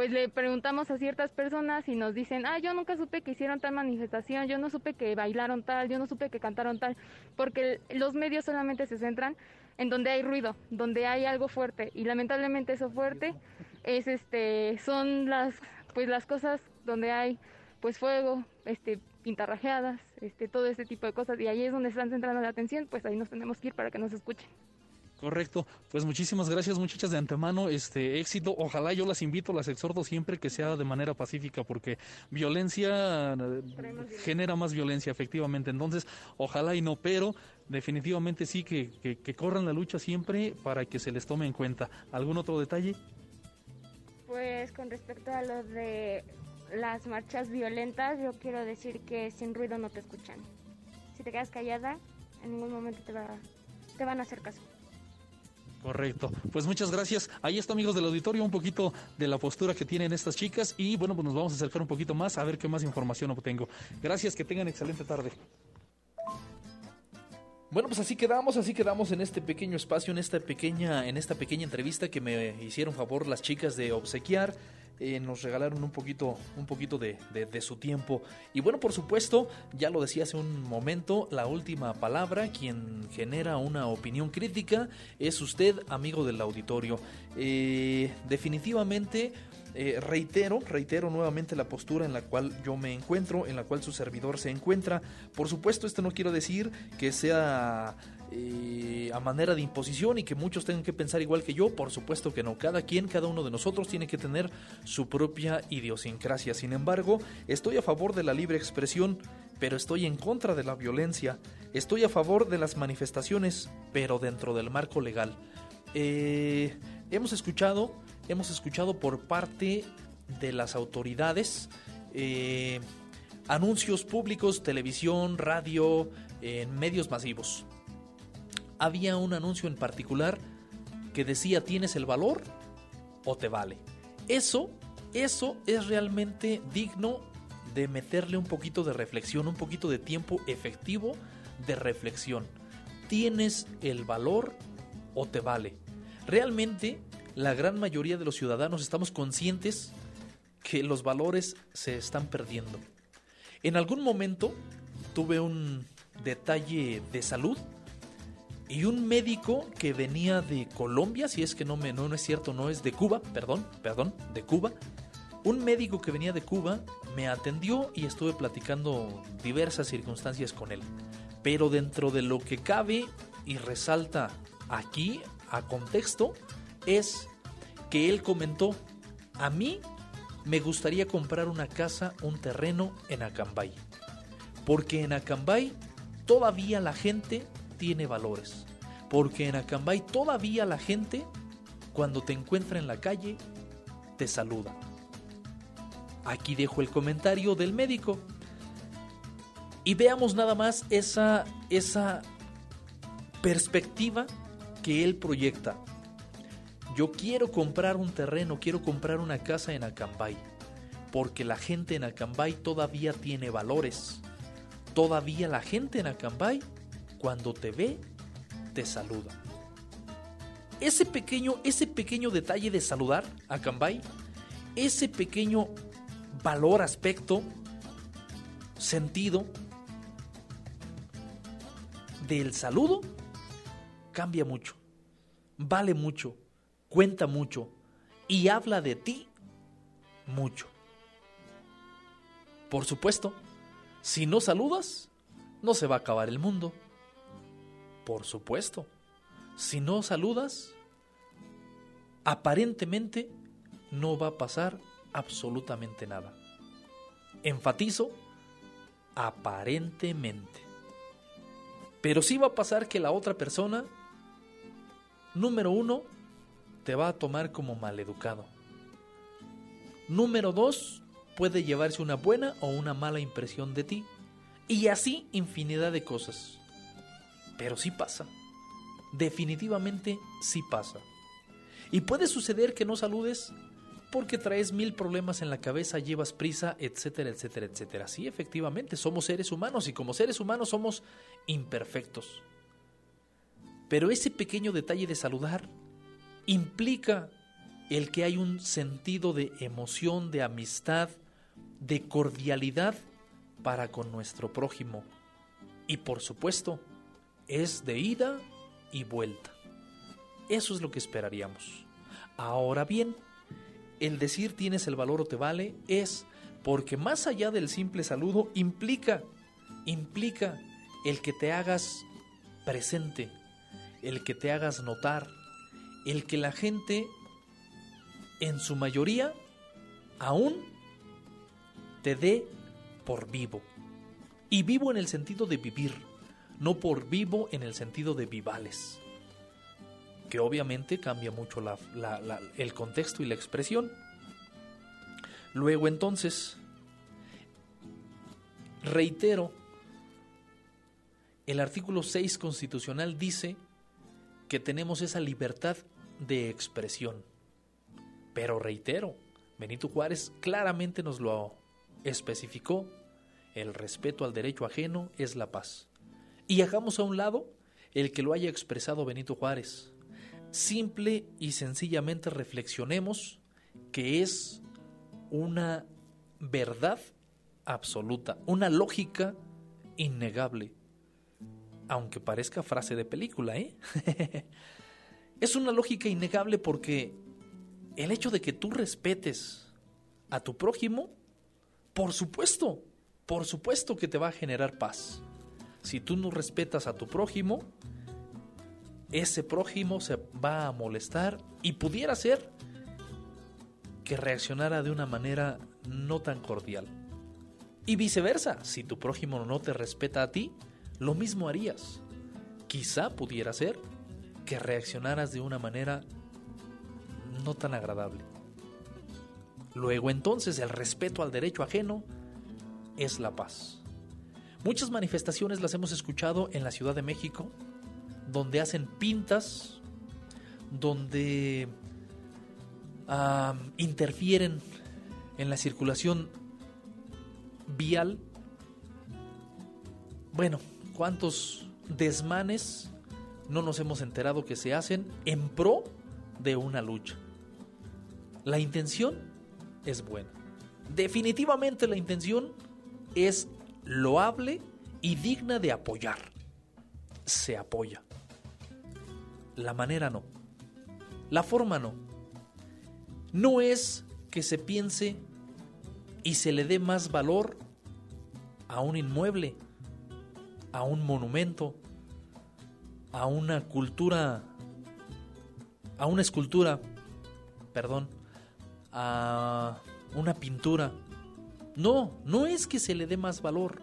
Speaker 12: Pues le preguntamos a ciertas personas y nos dicen, ah, yo nunca supe que hicieron tal manifestación, yo no supe que bailaron tal, yo no supe que cantaron tal, porque los medios solamente se centran en donde hay ruido, donde hay algo fuerte y lamentablemente eso fuerte es este son las pues las cosas donde hay pues fuego, este pintarrajeadas, este todo este tipo de cosas y ahí es donde están centrando la atención, pues ahí nos tenemos que ir para que nos escuchen.
Speaker 13: Correcto. Pues muchísimas gracias, muchachas de antemano. Este éxito. Ojalá yo las invito, las exhorto siempre que sea de manera pacífica, porque violencia genera más violencia, efectivamente. Entonces, ojalá y no, pero definitivamente sí que, que, corran la lucha siempre para que se les tome en cuenta. ¿Algún otro detalle?
Speaker 11: Pues con respecto a lo de las marchas violentas, yo quiero decir que sin ruido no te escuchan. Si te quedas callada, en ningún momento te, va, te van a hacer caso.
Speaker 13: Correcto. Pues muchas gracias. Ahí está, amigos del auditorio, un poquito de la postura que tienen estas chicas y bueno, pues nos vamos a acercar un poquito más a ver qué más información obtengo. Gracias, que tengan excelente tarde. Bueno, pues así quedamos, así quedamos en este pequeño espacio, en esta pequeña, en esta pequeña entrevista que me hicieron favor las chicas de obsequiar. Eh, nos regalaron un poquito, un poquito de, de, su tiempo. Y bueno, por supuesto, ya lo decía hace un momento, la última palabra, quien genera una opinión crítica, es usted, amigo del auditorio. Eh, definitivamente eh, reitero, reitero nuevamente la postura en la cual yo me encuentro, en la cual su servidor se encuentra. Por supuesto, esto no quiero decir que sea eh, a manera de imposición y que muchos tengan que pensar igual que yo. Por supuesto que no. Cada quien, cada uno de nosotros tiene que tener su propia idiosincrasia. Sin embargo, estoy a favor de la libre expresión
Speaker 1: pero estoy en contra de la violencia. Estoy a favor de las manifestaciones, pero dentro del marco legal. Eh, hemos escuchado, hemos escuchado por parte de las autoridades eh, anuncios públicos, televisión, radio, en medios masivos. Había un anuncio en particular que decía tienes el valor o te vale. Eso, eso es realmente digno de meterle un poquito de reflexión, un poquito de tiempo efectivo de reflexión. ¿Tienes el valor o te vale? Realmente la gran mayoría de los ciudadanos estamos conscientes que los valores se están perdiendo. En algún momento tuve un detalle de salud y un médico que venía de Colombia, si es que no, me, no, no es cierto, no es de Cuba, perdón, perdón, de Cuba. Un médico que venía de Cuba me atendió y estuve platicando diversas circunstancias con él. Pero dentro de lo que cabe y resalta aquí a contexto es que él comentó, a mí me gustaría comprar una casa, un terreno en Acambay. Porque en Acambay todavía la gente tiene valores. Porque en Acambay todavía la gente, cuando te encuentra en la calle, te saluda. Aquí dejo el comentario del médico. Y veamos nada más esa, esa perspectiva que él proyecta. Yo quiero comprar un terreno, quiero comprar una casa en Acambay, porque la gente en Acambay todavía tiene valores. Todavía la gente en Acambay, cuando te ve, te saluda. Ese pequeño, ese pequeño detalle de saludar a Acambay, ese pequeño valor, aspecto, sentido del saludo, cambia mucho, vale mucho, cuenta mucho y habla de ti mucho. Por supuesto, si no saludas, no se va a acabar el mundo. Por supuesto, si no saludas, aparentemente no va a pasar absolutamente nada. Enfatizo, aparentemente. Pero sí va a pasar que la otra persona, número uno, te va a tomar como maleducado. Número dos, puede llevarse una buena o una mala impresión de ti. Y así infinidad de cosas. Pero sí pasa. Definitivamente sí pasa. Y puede suceder que no saludes porque traes mil problemas en la cabeza, llevas prisa, etcétera, etcétera, etcétera. Sí, efectivamente, somos seres humanos y como seres humanos somos imperfectos. Pero ese pequeño detalle de saludar implica el que hay un sentido de emoción, de amistad, de cordialidad para con nuestro prójimo. Y por supuesto, es de ida y vuelta. Eso es lo que esperaríamos. Ahora bien, el decir tienes el valor o te vale es porque más allá del simple saludo implica, implica el que te hagas presente, el que te hagas notar, el que la gente, en su mayoría, aún te dé por vivo. Y vivo en el sentido de vivir, no por vivo en el sentido de vivales que obviamente cambia mucho el contexto y la expresión. Luego entonces, reitero, el artículo 6 constitucional dice que tenemos esa libertad de expresión. Pero reitero, Benito Juárez claramente nos lo especificó, el respeto al derecho ajeno es la paz. Y hagamos a un lado el que lo haya expresado Benito Juárez, simple y sencillamente reflexionemos que es una verdad absoluta, una lógica innegable, aunque parezca frase de película, ¿eh? es una lógica innegable porque el hecho de que tú respetes a tu prójimo, por supuesto, por supuesto que te va a generar paz. Si tú no respetas a tu prójimo, ese prójimo se va a molestar y pudiera ser que reaccionara de una manera no tan cordial. Y viceversa, si tu prójimo no te respeta a ti, lo mismo harías. Quizá pudiera ser que reaccionaras de una manera no tan agradable. Luego entonces el respeto al derecho ajeno es la paz. Muchas manifestaciones las hemos escuchado en la Ciudad de México, donde hacen pintas, donde ah, interfieren en la circulación vial. Bueno, ¿cuántos desmanes no nos hemos enterado que se hacen en pro de una lucha? La intención es buena. Definitivamente la intención es loable y digna de apoyar. Se apoya. La manera no. La forma no. No es que se piense y se le dé más valor a un inmueble, a un monumento, a una cultura, a una escultura, perdón, a una pintura. No, no es que se le dé más valor.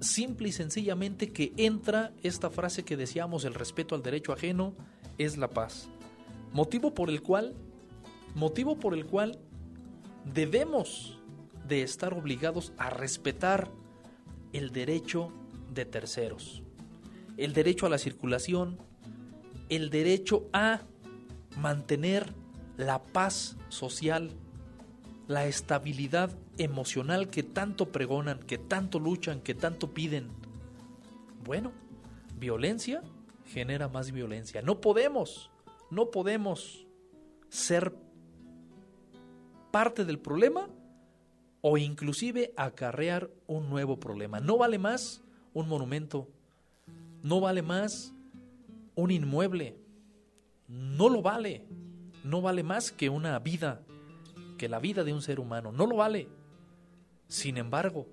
Speaker 1: Simple y sencillamente que entra esta frase que decíamos, el respeto al derecho ajeno es la paz. Motivo por el cual, motivo por el cual debemos de estar obligados a respetar el derecho de terceros, el derecho a la circulación, el derecho a mantener la paz social, la estabilidad emocional que tanto pregonan, que tanto luchan, que tanto piden. Bueno, violencia genera más violencia. No podemos, no podemos ser parte del problema o inclusive acarrear un nuevo problema. No vale más un monumento, no vale más un inmueble, no lo vale, no vale más que una vida, que la vida de un ser humano, no lo vale. Sin embargo,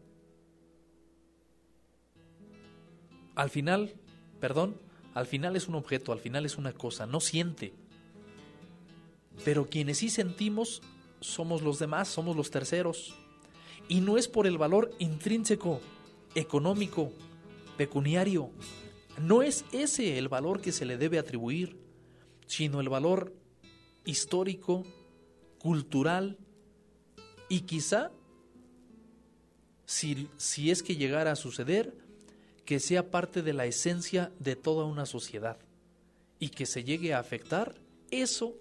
Speaker 1: al final, perdón, al final es un objeto, al final es una cosa, no siente. Pero quienes sí sentimos somos los demás, somos los terceros. Y no es por el valor intrínseco, económico, pecuniario. No es ese el valor que se le debe atribuir, sino el valor histórico, cultural y quizá, si, si es que llegara a suceder, que sea parte de la esencia de toda una sociedad y que se llegue a afectar, eso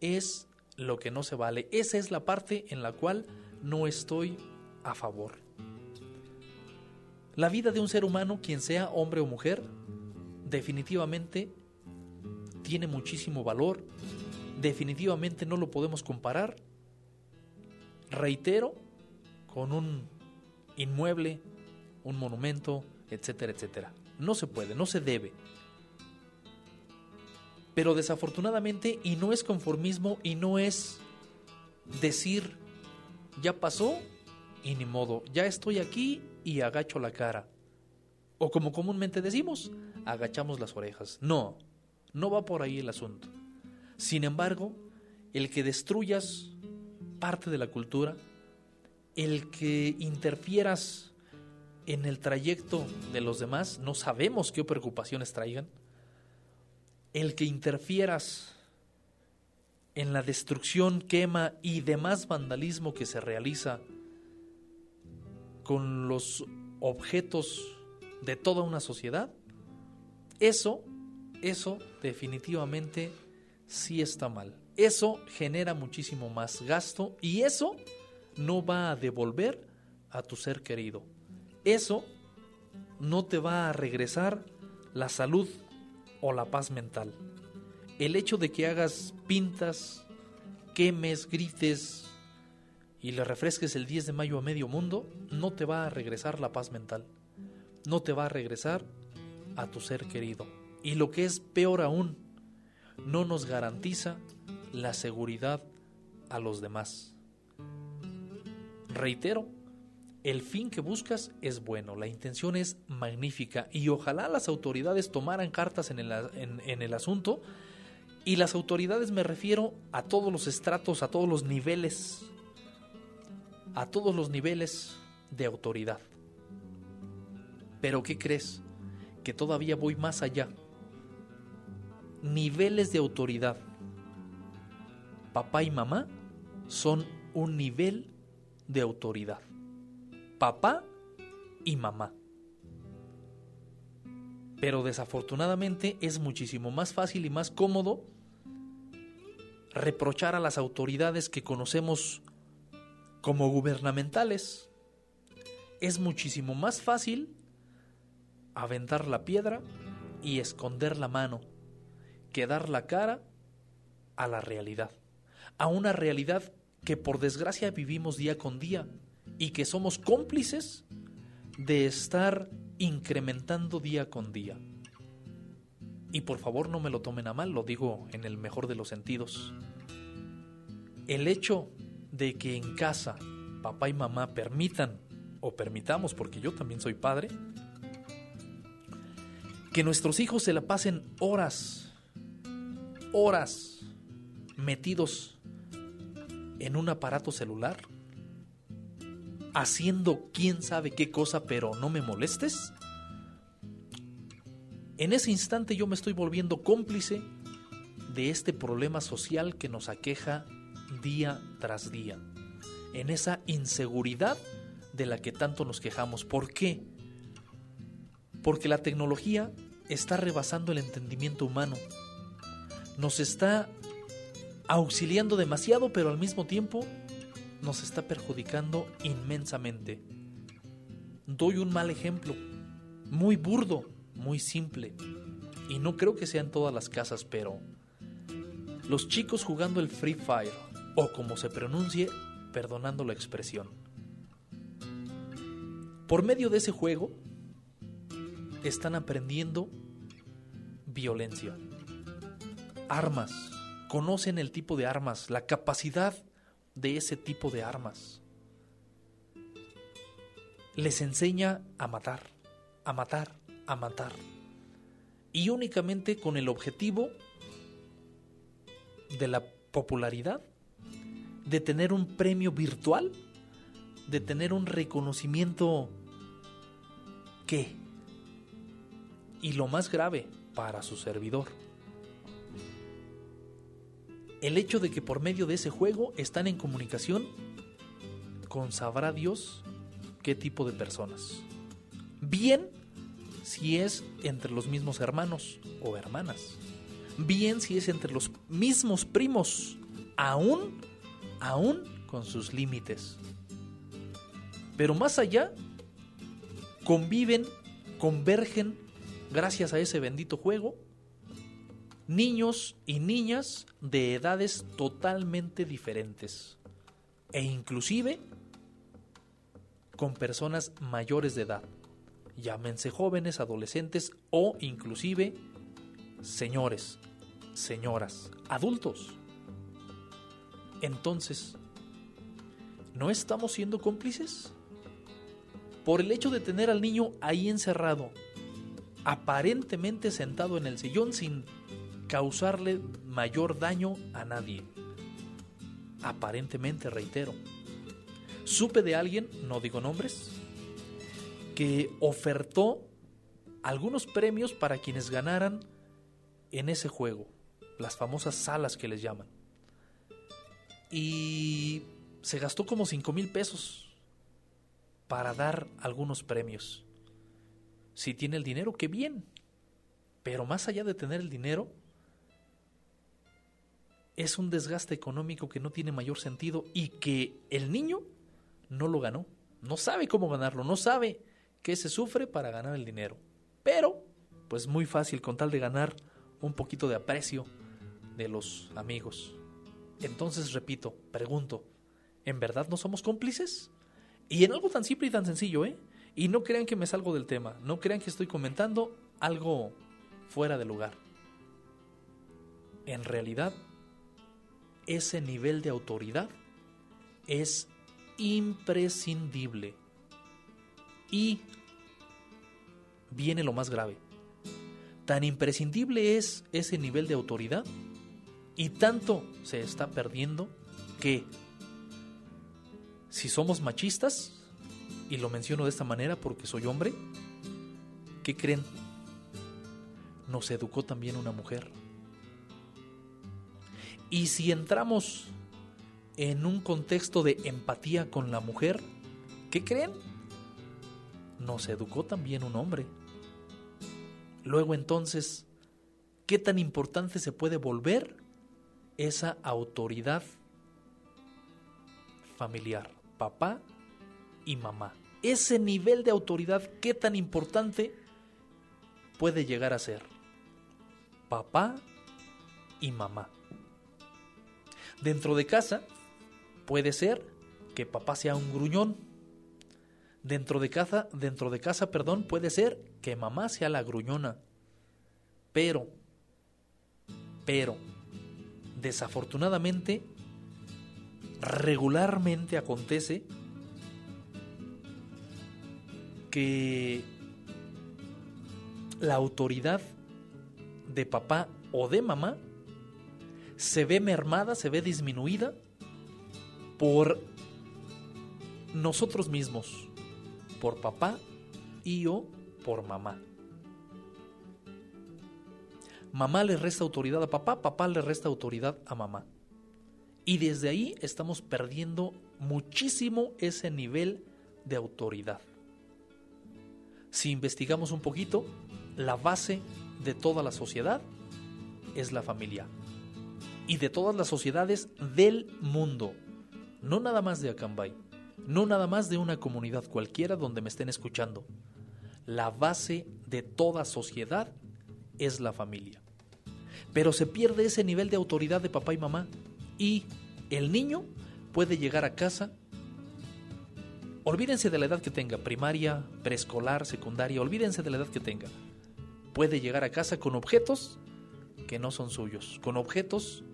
Speaker 1: es lo que no se vale. Esa es la parte en la cual no estoy a favor. La vida de un ser humano, quien sea hombre o mujer, definitivamente tiene muchísimo valor, definitivamente no lo podemos comparar, reitero, con un inmueble, un monumento, etcétera, etcétera. No se puede, no se debe. Pero desafortunadamente, y no es conformismo, y no es decir, ya pasó, y ni modo, ya estoy aquí y agacho la cara. O como comúnmente decimos, agachamos las orejas. No, no va por ahí el asunto. Sin embargo, el que destruyas parte de la cultura, el que interfieras en el trayecto de los demás, no sabemos qué preocupaciones traigan, el que interfieras en la destrucción, quema y demás vandalismo que se realiza con los objetos de toda una sociedad, eso, eso definitivamente sí está mal. Eso genera muchísimo más gasto y eso no va a devolver a tu ser querido. Eso no te va a regresar la salud o la paz mental. El hecho de que hagas pintas, quemes, grites y le refresques el 10 de mayo a medio mundo, no te va a regresar la paz mental. No te va a regresar a tu ser querido. Y lo que es peor aún, no nos garantiza la seguridad a los demás. Reitero, el fin que buscas es bueno, la intención es magnífica y ojalá las autoridades tomaran cartas en el, asunto y las autoridades me refiero a todos los estratos, a todos los niveles, a todos los niveles de autoridad. Pero ¿qué crees? Que todavía voy más allá. Niveles de autoridad. Papá y mamá son un nivel de autoridad. Papá y mamá. Pero desafortunadamente es muchísimo más fácil y más cómodo reprochar a las autoridades que conocemos como gubernamentales. Es muchísimo más fácil aventar la piedra y esconder la mano que dar la cara a la realidad, a una realidad que por desgracia vivimos día con día y que somos cómplices de estar incrementando día con día. Y por favor no me lo tomen a mal, lo digo en el mejor de los sentidos. El hecho de que en casa papá y mamá permitan, o permitamos, porque yo también soy padre, que nuestros hijos se la pasen horas, horas metidos en un aparato celular, haciendo quién sabe qué cosa, pero no me molestes. En ese instante yo me estoy volviendo cómplice de este problema social que nos aqueja día tras día, en esa inseguridad de la que tanto nos quejamos. ¿Por qué? Porque la tecnología está rebasando el entendimiento humano, nos está auxiliando demasiado, pero al mismo tiempo nos está perjudicando inmensamente. Doy un mal ejemplo, muy burdo, muy simple, y no creo que sea en todas las casas, pero los chicos jugando el Free Fire, o como se pronuncie, perdonando la expresión. Por medio de ese juego, están aprendiendo violencia, armas, conocen el tipo de armas, la capacidad de ese tipo de armas. Les enseña a matar, a matar, a matar. Y únicamente con el objetivo de la popularidad, de tener un premio virtual, de tener un reconocimiento ¿qué? Y lo más grave para su servidor, el hecho de que por medio de ese juego están en comunicación con sabrá Dios qué tipo de personas. Bien si es entre los mismos hermanos o hermanas. Bien si es entre los mismos primos, aún, aún con sus límites. Pero más allá, conviven, convergen, gracias a ese bendito juego, niños y niñas de edades totalmente diferentes e inclusive con personas mayores de edad, llámense jóvenes, adolescentes o inclusive señores, señoras, adultos. Entonces, ¿no estamos siendo cómplices? Por el hecho de tener al niño ahí encerrado, aparentemente sentado en el sillón sin causarle mayor daño a nadie. Aparentemente, reitero. Supe de alguien, no digo nombres, que ofertó algunos premios para quienes ganaran en ese juego, las famosas salas que les llaman. Y se gastó como 5 mil pesos para dar algunos premios. Si tiene el dinero, qué bien. Pero más allá de tener el dinero, es un desgaste económico que no tiene mayor sentido y que el niño no lo ganó. No sabe cómo ganarlo, no sabe qué se sufre para ganar el dinero. Pero, pues muy fácil con tal de ganar un poquito de aprecio de los amigos. Entonces, repito, pregunto, ¿en verdad no somos cómplices? Y en algo tan simple y tan sencillo, ¿eh? Y no crean que me salgo del tema, no crean que estoy comentando algo fuera de lugar. En realidad, ese nivel de autoridad es imprescindible. Y viene lo más grave. Tan imprescindible es ese nivel de autoridad y tanto se está perdiendo que si somos machistas, y lo menciono de esta manera porque soy hombre, ¿qué creen? Nos educó también una mujer. Y si entramos en un contexto de empatía con la mujer, ¿qué creen? Nos educó también un hombre. Luego entonces, ¿qué tan importante se puede volver esa autoridad familiar? Papá y mamá. Ese nivel de autoridad, ¿qué tan importante puede llegar a ser? Papá y mamá. Dentro de casa puede ser que papá sea un gruñón. Dentro de casa, dentro de casa, perdón, puede ser que mamá sea la gruñona. Pero pero desafortunadamente regularmente acontece que la autoridad de papá o de mamá se ve mermada, se ve disminuida por nosotros mismos, por papá y o por mamá. Mamá le resta autoridad a papá, papá le resta autoridad a mamá. Y desde ahí estamos perdiendo muchísimo ese nivel de autoridad. Si investigamos un poquito, la base de toda la sociedad es la familia. Y de todas las sociedades del mundo. No nada más de Acambay. No nada más de una comunidad cualquiera donde me estén escuchando. La base de toda sociedad es la familia. Pero se pierde ese nivel de autoridad de papá y mamá. Y el niño puede llegar a casa Olvídense de la edad que tenga, primaria, preescolar, secundaria, olvídense de la edad que tenga. Puede llegar a casa con objetos que no son suyos, con objetos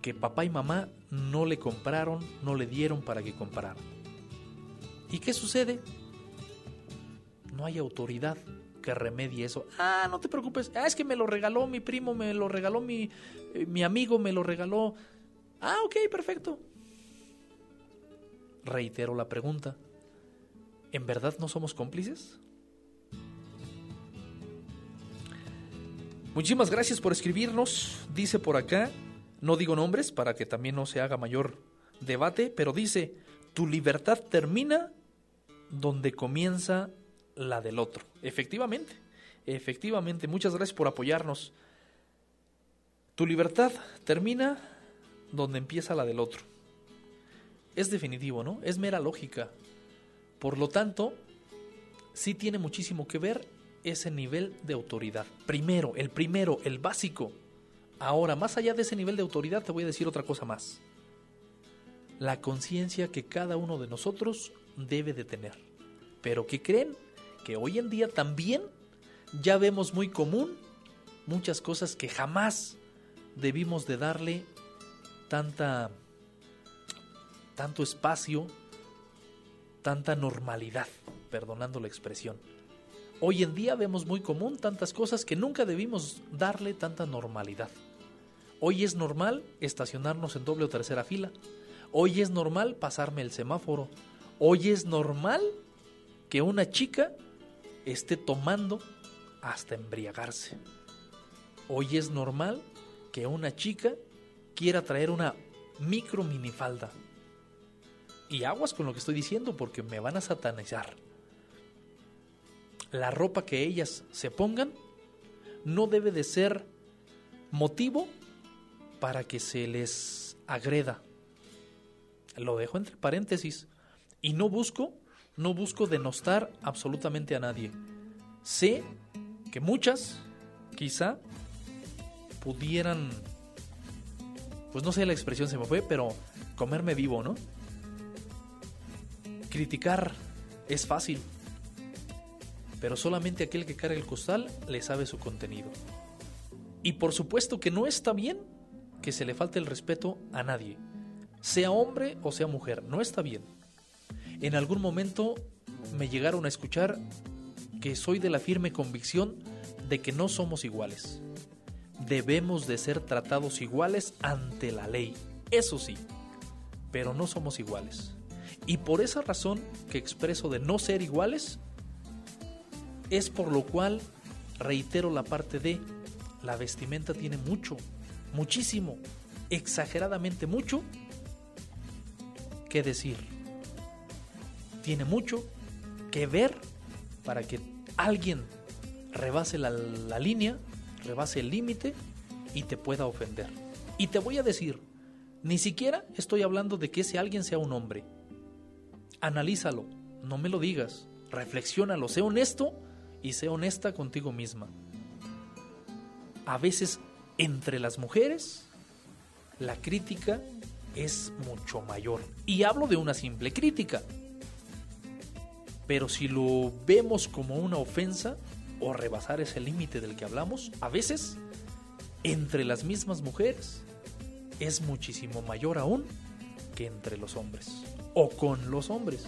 Speaker 1: que papá y mamá no le compraron, no le dieron para que comprara. ¿Y qué sucede? No hay autoridad que remedie eso. Ah, no te preocupes. Ah, es que me lo regaló mi primo, me lo regaló mi, eh, mi amigo, me lo regaló. Ah, ok, perfecto. Reitero la pregunta. ¿En verdad no somos cómplices? Muchísimas gracias por escribirnos. Dice por acá, no digo nombres para que también no se haga mayor debate, pero dice, tu libertad termina donde comienza la del otro. Efectivamente, efectivamente, muchas gracias por apoyarnos. Tu libertad termina donde empieza la del otro. Es definitivo, ¿no? Es mera lógica. Por lo tanto, sí tiene muchísimo que ver ese nivel de autoridad. Primero, el primero, el básico. Ahora, más allá de ese nivel de autoridad, te voy a decir otra cosa más. La conciencia que cada uno de nosotros debe de tener. Pero que creen que hoy en día también ya vemos muy común muchas cosas que jamás debimos de darle tanta tanto espacio tanta normalidad, perdonando la expresión. Hoy en día vemos muy común tantas cosas que nunca debimos darle tanta normalidad. Hoy es normal estacionarnos en doble o tercera fila. Hoy es normal pasarme el semáforo. Hoy es normal que una chica esté tomando hasta embriagarse. Hoy es normal que una chica quiera traer una micro minifalda y aguas con lo que estoy diciendo porque me van a satanizar. La ropa que ellas se pongan no debe de ser motivo para que se les agreda. Lo dejo entre paréntesis. Y no busco, no busco denostar absolutamente a nadie. Sé que muchas, quizá, pudieran, pues no sé la expresión se me fue, pero comerme vivo, ¿no? Criticar es fácil, pero solamente aquel que carga el costal le sabe su contenido. Y por supuesto que no está bien que se le falte el respeto a nadie, sea hombre o sea mujer, no está bien. En algún momento me llegaron a escuchar que soy de la firme convicción de que no somos iguales. Debemos de ser tratados iguales ante la ley, eso sí, pero no somos iguales. Y por esa razón que expreso de no ser iguales, es por lo cual reitero la parte de la vestimenta tiene mucho, muchísimo, exageradamente mucho que decir. Tiene mucho que ver para que alguien rebase la, la línea, rebase el límite y te pueda ofender. Y te voy a decir, ni siquiera estoy hablando de que ese alguien sea un hombre. Analízalo, no me lo digas, reflexiónalo, sé honesto y sé honesta contigo misma. A veces entre las mujeres la crítica es mucho mayor. Y hablo de una simple crítica. Pero si lo vemos como una ofensa o rebasar ese límite del que hablamos, a veces entre las mismas mujeres es muchísimo mayor aún que entre los hombres o con los hombres.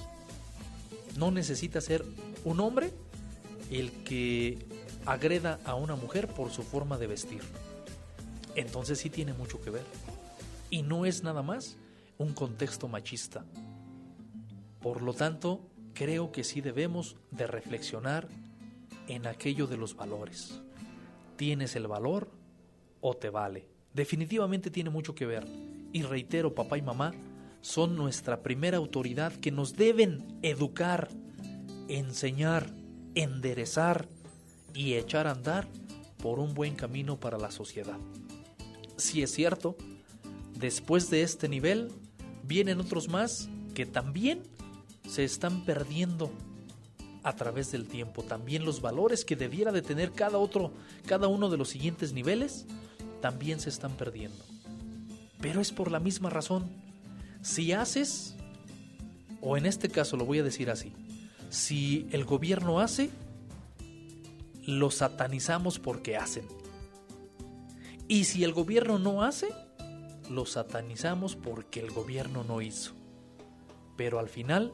Speaker 1: No necesita ser un hombre el que agreda a una mujer por su forma de vestir. Entonces sí tiene mucho que ver. Y no es nada más un contexto machista. Por lo tanto, creo que sí debemos de reflexionar en aquello de los valores. ¿Tienes el valor o te vale? Definitivamente tiene mucho que ver. Y reitero, papá y mamá son nuestra primera autoridad que nos deben educar, enseñar, enderezar y echar a andar por un buen camino para la sociedad. Si es cierto, después de este nivel vienen otros más que también se están perdiendo a través del tiempo. También los valores que debiera de tener cada otro, cada uno de los siguientes niveles, también se están perdiendo. Pero es por la misma razón. Si haces, o en este caso lo voy a decir así, si el gobierno hace, lo satanizamos porque hacen. Y si el gobierno no hace, lo satanizamos porque el gobierno no hizo. Pero al final,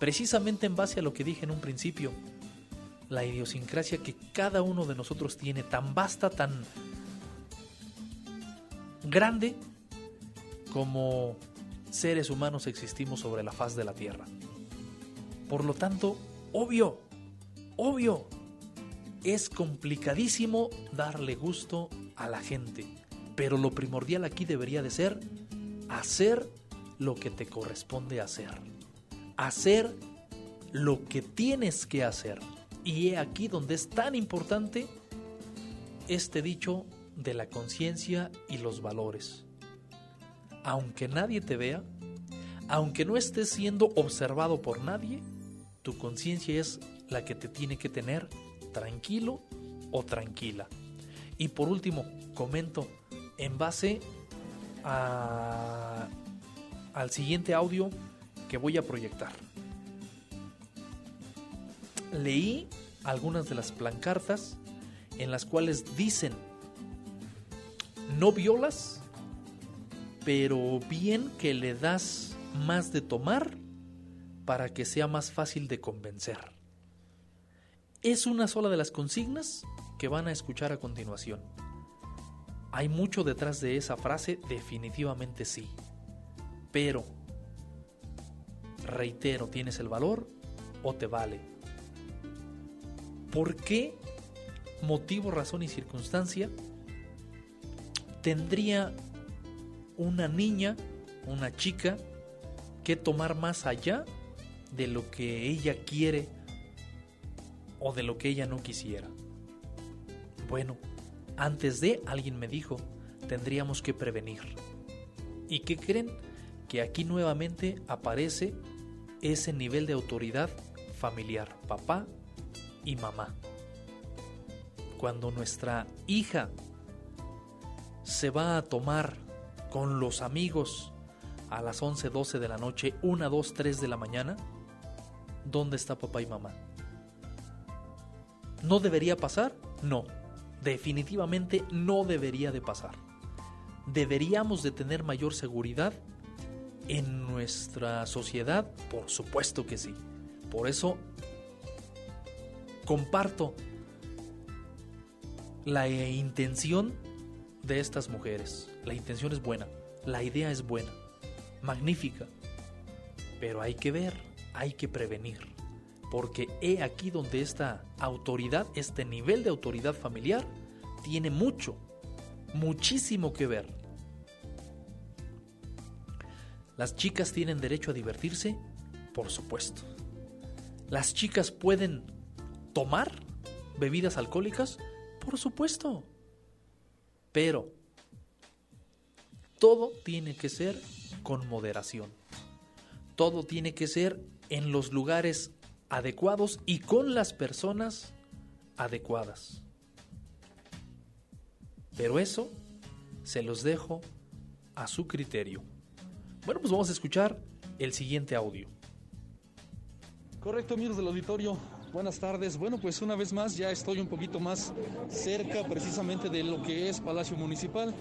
Speaker 1: precisamente en base a lo que dije en un principio, la idiosincrasia que cada uno de nosotros tiene tan vasta, tan grande como seres humanos existimos sobre la faz de la Tierra. Por lo tanto, obvio, obvio, es complicadísimo darle gusto a la gente, pero lo primordial aquí debería de ser hacer lo que te corresponde hacer, hacer lo que tienes que hacer. Y he aquí donde es tan importante este dicho de la conciencia y los valores. Aunque nadie te vea, aunque no estés siendo observado por nadie, tu conciencia es la que te tiene que tener tranquilo o tranquila. Y por último, comento en base a, al siguiente audio que voy a proyectar. Leí algunas de las plancartas en las cuales dicen, no violas, pero bien que le das más de tomar para que sea más fácil de convencer. Es una sola de las consignas que van a escuchar a continuación. ¿Hay mucho detrás de esa frase? Definitivamente sí. Pero, reitero, ¿tienes el valor o te vale? ¿Por qué motivo, razón y circunstancia tendría una niña, una chica, que tomar más allá de lo que ella quiere o de lo que ella no quisiera. Bueno, antes de alguien me dijo, tendríamos que prevenir. ¿Y qué creen? Que aquí nuevamente aparece ese nivel de autoridad familiar, papá y mamá. Cuando nuestra hija se va a tomar con los amigos a las 11, 12 de la noche, 1, 2, 3 de la mañana, ¿dónde está papá y mamá? ¿No debería pasar? No, definitivamente no debería de pasar. ¿Deberíamos de tener mayor seguridad en nuestra sociedad? Por supuesto que sí. Por eso comparto la intención de estas mujeres. La intención es buena, la idea es buena, magnífica. Pero hay que ver, hay que prevenir. Porque he aquí donde esta autoridad, este nivel de autoridad familiar, tiene mucho, muchísimo que ver. ¿Las chicas tienen derecho a divertirse? Por supuesto. ¿Las chicas pueden tomar bebidas alcohólicas? Por supuesto. Pero todo tiene que ser con moderación. Todo tiene que ser en los lugares adecuados y con las personas adecuadas. Pero eso se los dejo a su criterio. Bueno, pues vamos a escuchar el siguiente audio.
Speaker 13: Correcto, amigos del auditorio. Buenas tardes. Bueno, pues una vez más ya estoy un poquito más cerca precisamente de lo que es Palacio Municipal.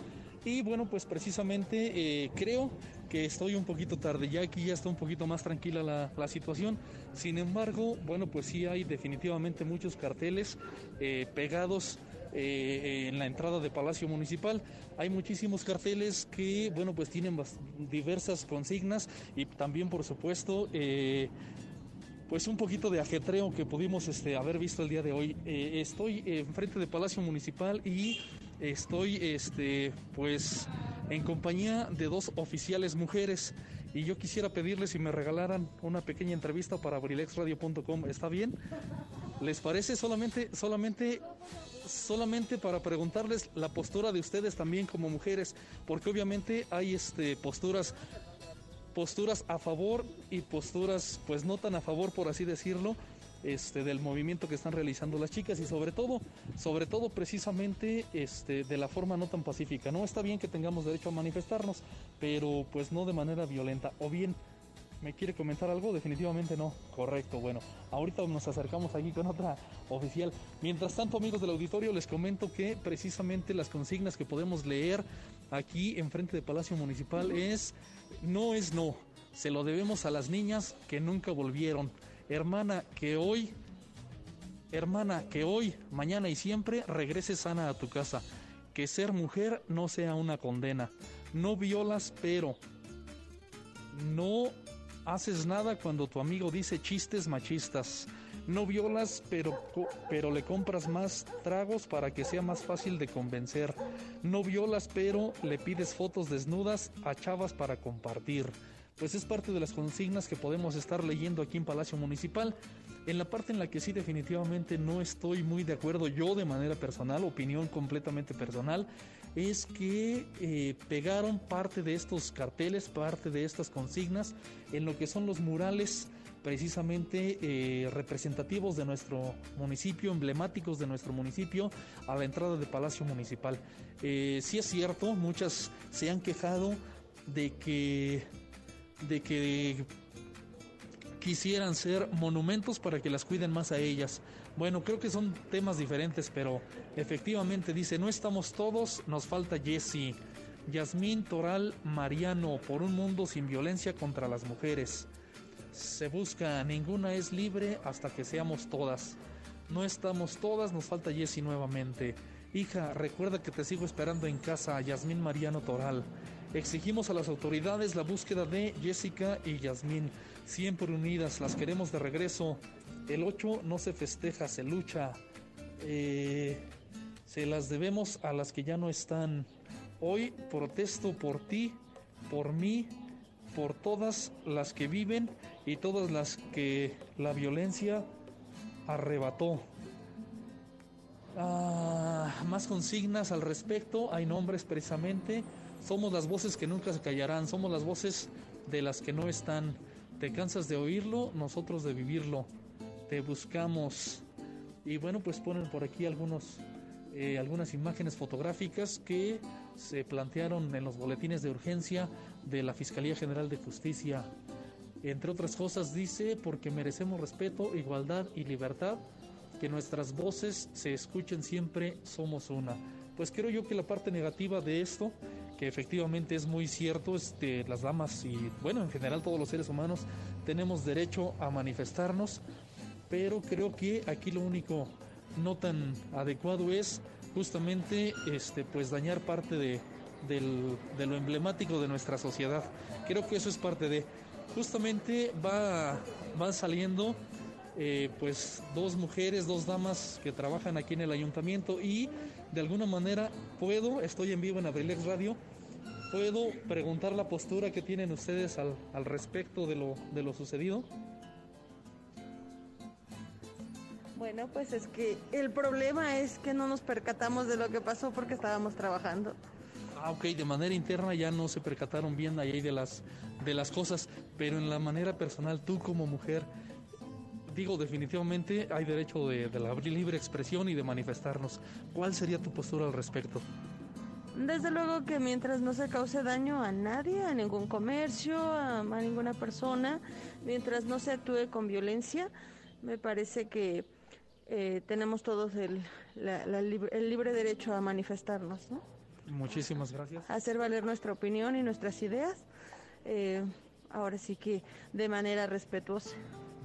Speaker 13: Y bueno, pues precisamente eh, creo que estoy un poquito tarde. Ya aquí ya está un poquito más tranquila la, situación. Sin embargo, bueno, pues sí hay definitivamente muchos carteles eh, pegados eh, en la entrada de Palacio Municipal. Hay muchísimos carteles que, bueno, pues tienen diversas consignas y también, por supuesto, eh, pues un poquito de ajetreo que pudimos este, haber visto el día de hoy. Eh, estoy enfrente de Palacio Municipal y estoy este, pues en compañía de dos oficiales mujeres. Y yo quisiera pedirles si me regalaran una pequeña entrevista para abrilexradio.com. ¿Está bien? ¿Les parece solamente, solamente, solamente para preguntarles la postura de ustedes también como mujeres? Porque obviamente hay este, posturas posturas a favor y posturas pues no tan a favor por así decirlo este del movimiento que están realizando las chicas y sobre todo sobre todo precisamente este de la forma no tan pacífica no está bien que tengamos derecho a manifestarnos pero pues no de manera violenta o bien ¿Me quiere comentar algo? Definitivamente no. Correcto, bueno. Ahorita nos acercamos aquí con otra oficial. Mientras tanto, amigos del auditorio, les comento que precisamente las consignas que podemos leer aquí enfrente de Palacio Municipal es no es no. Se lo debemos a las niñas que nunca volvieron. Hermana, que hoy, hermana, que hoy, mañana y siempre regrese sana a tu casa. Que ser mujer no sea una condena. No violas, pero no haces nada cuando tu amigo dice chistes machistas. No violas, pero, pero le compras más tragos para que sea más fácil de convencer. No violas, pero le pides fotos desnudas a chavas para compartir. Pues es parte de las consignas que podemos estar leyendo aquí en Palacio Municipal. En la parte en la que sí definitivamente no estoy muy de acuerdo yo de manera personal, opinión completamente personal, es que eh, pegaron parte de estos carteles, parte de estas consignas en lo que son los murales precisamente eh, representativos de nuestro municipio, emblemáticos de nuestro municipio, a la entrada de Palacio Municipal. Eh, sí es cierto, muchas se han quejado de que, de que quisieran ser monumentos para que las cuiden más a ellas. Bueno, creo que son temas diferentes, pero efectivamente dice, no estamos todos, nos falta Jessie. Yasmín Toral Mariano, por un mundo sin violencia contra las mujeres. Se busca, ninguna es libre hasta que seamos todas. No estamos todas, nos falta Jessie nuevamente. Hija, recuerda que te sigo esperando en casa, Yasmín Mariano Toral. Exigimos a las autoridades la búsqueda de Jessica y Yasmín, siempre unidas, las queremos de regreso. El 8 no se festeja, se lucha. Eh, se las debemos a las que ya no están. Hoy protesto por ti, por mí, por todas las que viven y todas las que la violencia arrebató. Ah, más consignas al respecto, hay nombres precisamente. Somos las voces que nunca se callarán, somos las voces de las que no están. ¿Te cansas de oírlo? Nosotros de vivirlo. Te buscamos. Y bueno, pues ponen por aquí algunos, eh, algunas imágenes fotográficas que se plantearon en los boletines de urgencia de la Fiscalía General de Justicia. Entre otras cosas dice, porque merecemos respeto, igualdad y libertad, que nuestras voces se escuchen siempre, somos una. Pues creo yo que la parte negativa de esto, efectivamente es muy cierto, este, las damas y bueno, en general todos los seres humanos tenemos derecho a manifestarnos, pero creo que aquí lo único no tan adecuado es justamente este pues dañar parte de, del- de lo emblemático de nuestra sociedad. Creo que eso es parte de justamente va, van saliendo eh, pues dos mujeres, dos damas que trabajan aquí en el ayuntamiento y de alguna manera puedo, estoy en vivo en Abrilex Radio, puedo preguntar la postura que tienen ustedes al, al respecto de lo, de lo sucedido.
Speaker 14: Bueno, pues es que el problema es que no nos percatamos de lo que pasó porque estábamos trabajando.
Speaker 13: Ah, ok, de manera interna ya no se percataron bien ahí de las, de las cosas, pero en la manera personal, tú como mujer, digo, definitivamente hay derecho de, de la libre expresión y de manifestarnos. ¿Cuál sería tu postura al respecto?
Speaker 14: Desde luego que mientras no se cause daño a nadie, a ningún comercio, a, a ninguna persona, mientras no se actúe con violencia, me parece que eh, tenemos todos el, la- la el libre derecho a manifestarnos, ¿no?
Speaker 13: Muchísimas gracias.
Speaker 14: a hacer valer nuestra opinión y nuestras ideas, eh, ahora sí que de manera respetuosa.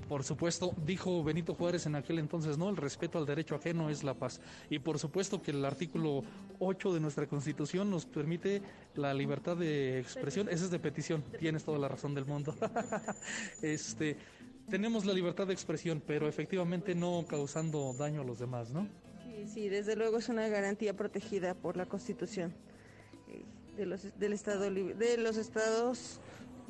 Speaker 13: Por supuesto, dijo Benito Juárez en aquel entonces, ¿no? El respeto al derecho ajeno es la paz. Y por supuesto que el artículo 8 de nuestra Constitución nos permite la libertad de expresión. Ese es de petición, tienes toda la razón del mundo. este, tenemos la libertad de expresión, pero efectivamente no causando daño a los demás, ¿no?
Speaker 14: Sí, sí, desde luego es una garantía protegida por la Constitución eh, de los, del Estado, de los Estados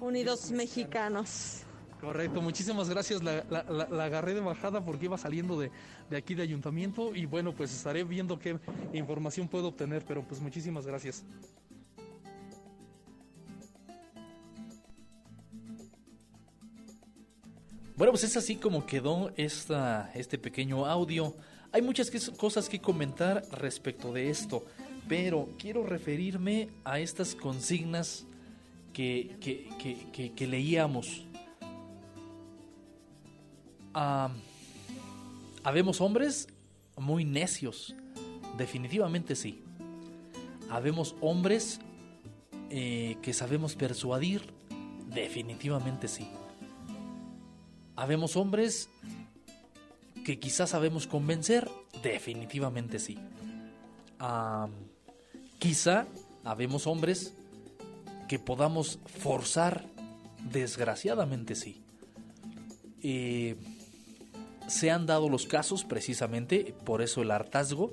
Speaker 14: Unidos mexicanos.
Speaker 13: Correcto, muchísimas gracias. La, la- la- agarré de bajada porque iba saliendo de, de aquí de ayuntamiento y bueno, pues estaré viendo qué información puedo obtener, pero pues muchísimas gracias.
Speaker 1: Bueno, pues es así como quedó esta, este pequeño audio. Hay muchas cosas que comentar respecto de esto, pero quiero referirme a estas consignas que- que- que leíamos. Habemos hombres muy necios, definitivamente sí. Habemos hombres eh, que sabemos persuadir, definitivamente sí. Habemos hombres que quizás sabemos convencer, definitivamente sí. Quizá habemos hombres que podamos forzar, desgraciadamente sí. Eh, se han dado los casos precisamente, por eso el hartazgo,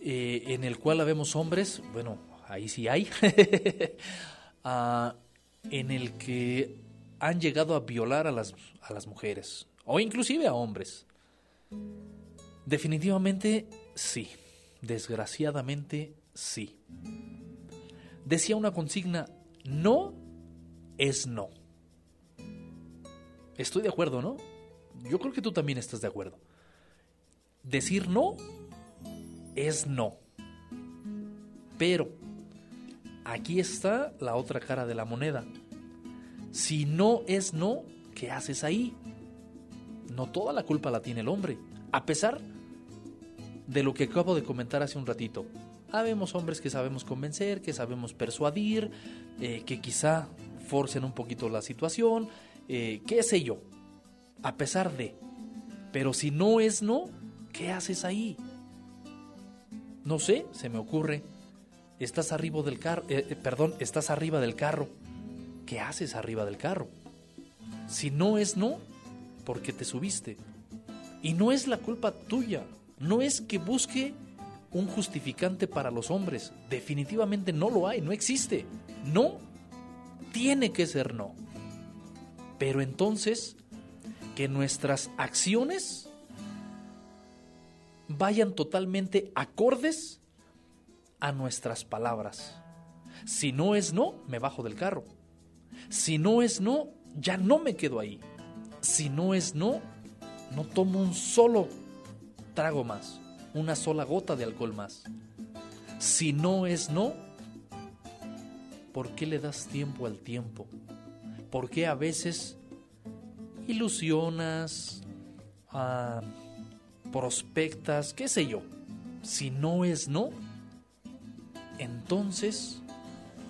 Speaker 1: eh, en el cual habemos hombres, bueno, ahí sí hay, ah, en el que han llegado a violar a las, a las mujeres, o inclusive a hombres. Definitivamente sí, desgraciadamente sí. Decía una consigna, no es no. Estoy de acuerdo, ¿no? Yo creo que tú también estás de acuerdo. Decir no es no. Pero aquí está la otra cara de la moneda. Si no es no, ¿qué haces ahí? No toda la culpa la tiene el hombre. A pesar de lo que acabo de comentar hace un ratito. Habemos hombres que sabemos convencer, que sabemos persuadir, eh, que quizá forcen un poquito la situación, eh, qué sé yo. A pesar de. Pero si no es no, ¿qué haces ahí? No sé, se me ocurre. Estás arriba del carro, eh, perdón, estás arriba del carro. ¿Qué haces arriba del carro? Si no es no, ¿por qué te subiste? Y no es la culpa tuya. No es que busque un justificante para los hombres. Definitivamente no lo hay, no existe. No, tiene que ser no. Pero entonces, que nuestras acciones vayan totalmente acordes a nuestras palabras. Si no es no, me bajo del carro. Si no es no, ya no me quedo ahí. Si no es no, no tomo un solo trago más, una sola gota de alcohol más. Si no es no, ¿por qué le das tiempo al tiempo? ¿Por qué a veces ilusionas, ah, prospectas, qué sé yo? Si no es no, entonces,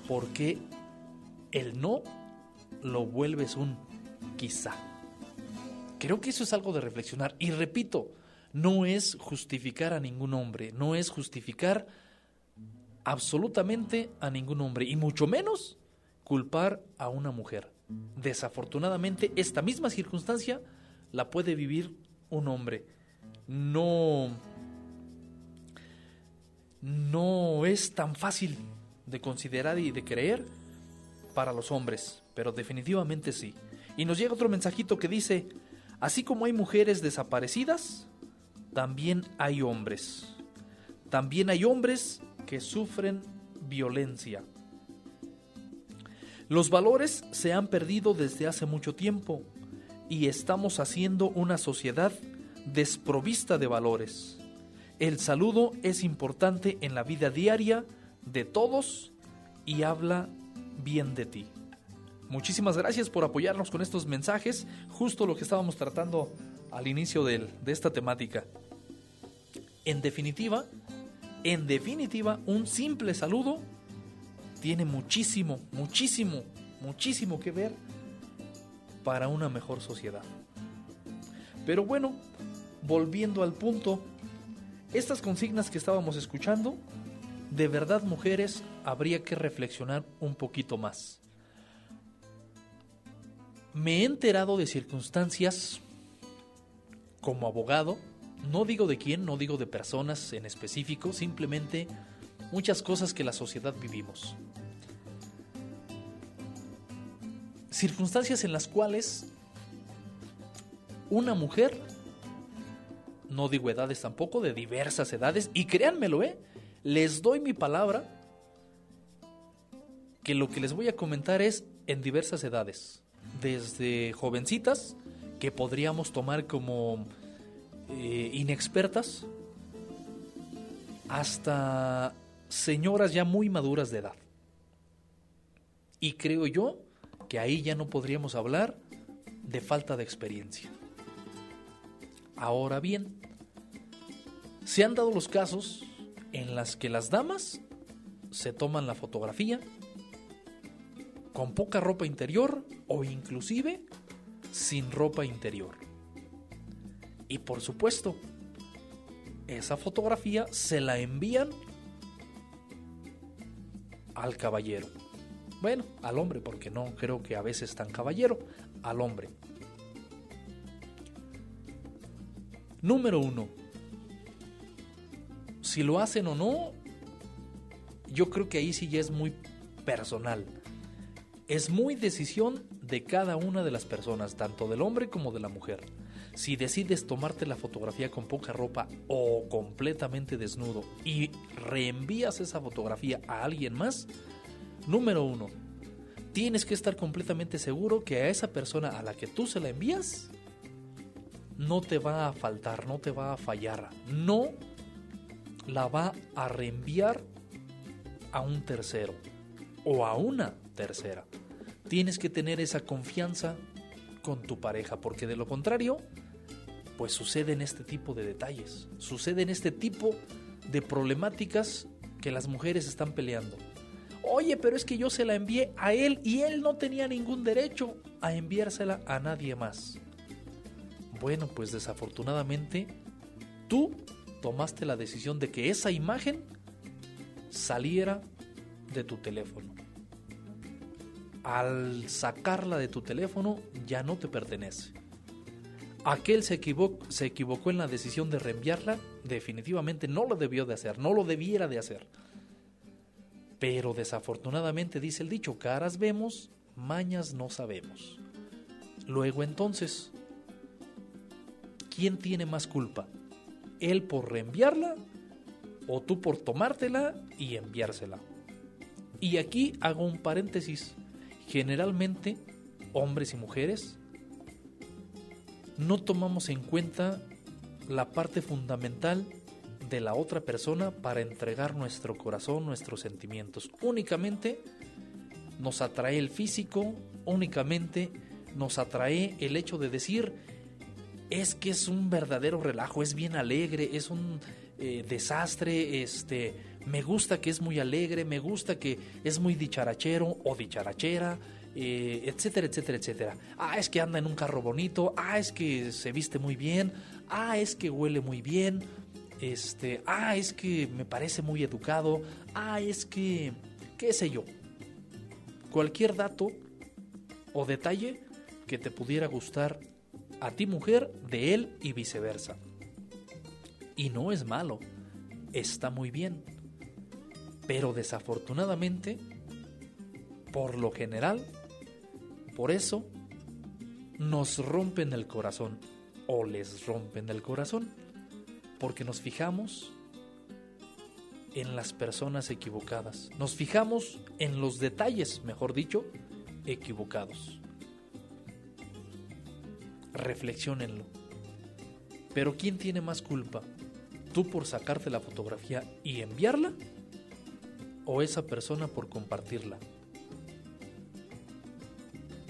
Speaker 1: ¿por qué el no lo vuelves un quizá? Creo que eso es algo de reflexionar. Y repito, no es justificar a ningún hombre, no es justificar absolutamente a ningún hombre, y mucho menos culpar a una mujer. Desafortunadamente, esta misma circunstancia la puede vivir un hombre. No no es tan fácil de considerar y de creer para los hombres, pero definitivamente sí. Y nos llega otro mensajito que dice, así como hay mujeres desaparecidas, también hay hombres. También hay hombres que sufren violencia. Los valores se han perdido desde hace mucho tiempo y estamos haciendo una sociedad desprovista de valores. El saludo es importante en la vida diaria de todos y habla bien de ti. Muchísimas gracias por apoyarnos con estos mensajes, justo lo que estábamos tratando al inicio de esta temática. En definitiva, en definitiva, un simple saludo tiene muchísimo, muchísimo, muchísimo que ver para una mejor sociedad. Pero bueno, volviendo al punto, estas consignas que estábamos escuchando, de verdad mujeres, habría que reflexionar un poquito más. Me he enterado de circunstancias como abogado, no digo de quién, no digo de personas en específico, simplemente muchas cosas que la sociedad vivimos. Circunstancias en las cuales una mujer no digo edades tampoco, de diversas edades, y créanmelo, ¿eh? les doy mi palabra que lo que les voy a comentar es en diversas edades, desde jovencitas, que podríamos tomar como eh, inexpertas, hasta señoras ya muy maduras de edad. Y creo yo que ahí ya no podríamos hablar de falta de experiencia. Ahora bien, se han dado los casos en las que las damas se toman la fotografía con poca ropa interior o inclusive sin ropa interior. Y por supuesto, esa fotografía se la envían al caballero. Bueno, al hombre, porque no creo que a veces tan caballero, al hombre. Número uno. Si lo hacen o no, yo creo que ahí sí ya es muy personal. Es muy decisión de cada una de las personas, tanto del hombre como de la mujer. Si decides tomarte la fotografía con poca ropa o completamente desnudo y reenvías esa fotografía a alguien más, número uno, tienes que estar completamente seguro que a esa persona a la que tú se la envías no te va a faltar, no te va a fallar, no la va a reenviar a un tercero o a una tercera. Tienes que tener esa confianza con tu pareja, porque de lo contrario, pues suceden este tipo de detalles, suceden este tipo de problemáticas que las mujeres están peleando. Oye, pero es que yo se la envié a él y él no tenía ningún derecho a enviársela a nadie más. Bueno, pues desafortunadamente tú tomaste la decisión de que esa imagen saliera de tu teléfono. Al sacarla de tu teléfono ya no te pertenece. Aquel se, se equivocó en la decisión de reenviarla, definitivamente no lo debió de hacer, no lo debiera de hacer. Pero desafortunadamente dice el dicho, caras vemos, mañas no sabemos. Luego entonces, ¿quién tiene más culpa? ¿Él por reenviarla o tú por tomártela y enviársela? Y aquí hago un paréntesis. Generalmente, hombres y mujeres, no tomamos en cuenta la parte fundamental de la otra persona para entregar nuestro corazón, nuestros sentimientos. Únicamente nos atrae el físico, únicamente nos atrae el hecho de decir, es que es un verdadero relajo, es bien alegre, es un eh, desastre, este, me gusta que es muy alegre, me gusta que es muy dicharachero o dicharachera, eh, etcétera, etcétera, etcétera. Ah, es que anda en un carro bonito, ah, es que se viste muy bien, ah, es que huele muy bien, este, ah, es que me parece muy educado, ah, es que, qué sé yo. Cualquier dato o detalle que te pudiera gustar a ti mujer de él y viceversa. Y no es malo, está muy bien. Pero desafortunadamente, por lo general, por eso nos rompen el corazón o les rompen el corazón porque nos fijamos en las personas equivocadas. Nos fijamos en los detalles, mejor dicho, equivocados. Reflexionenlo. Pero ¿quién tiene más culpa? ¿Tú por sacarte la fotografía y enviarla? ¿O esa persona por compartirla?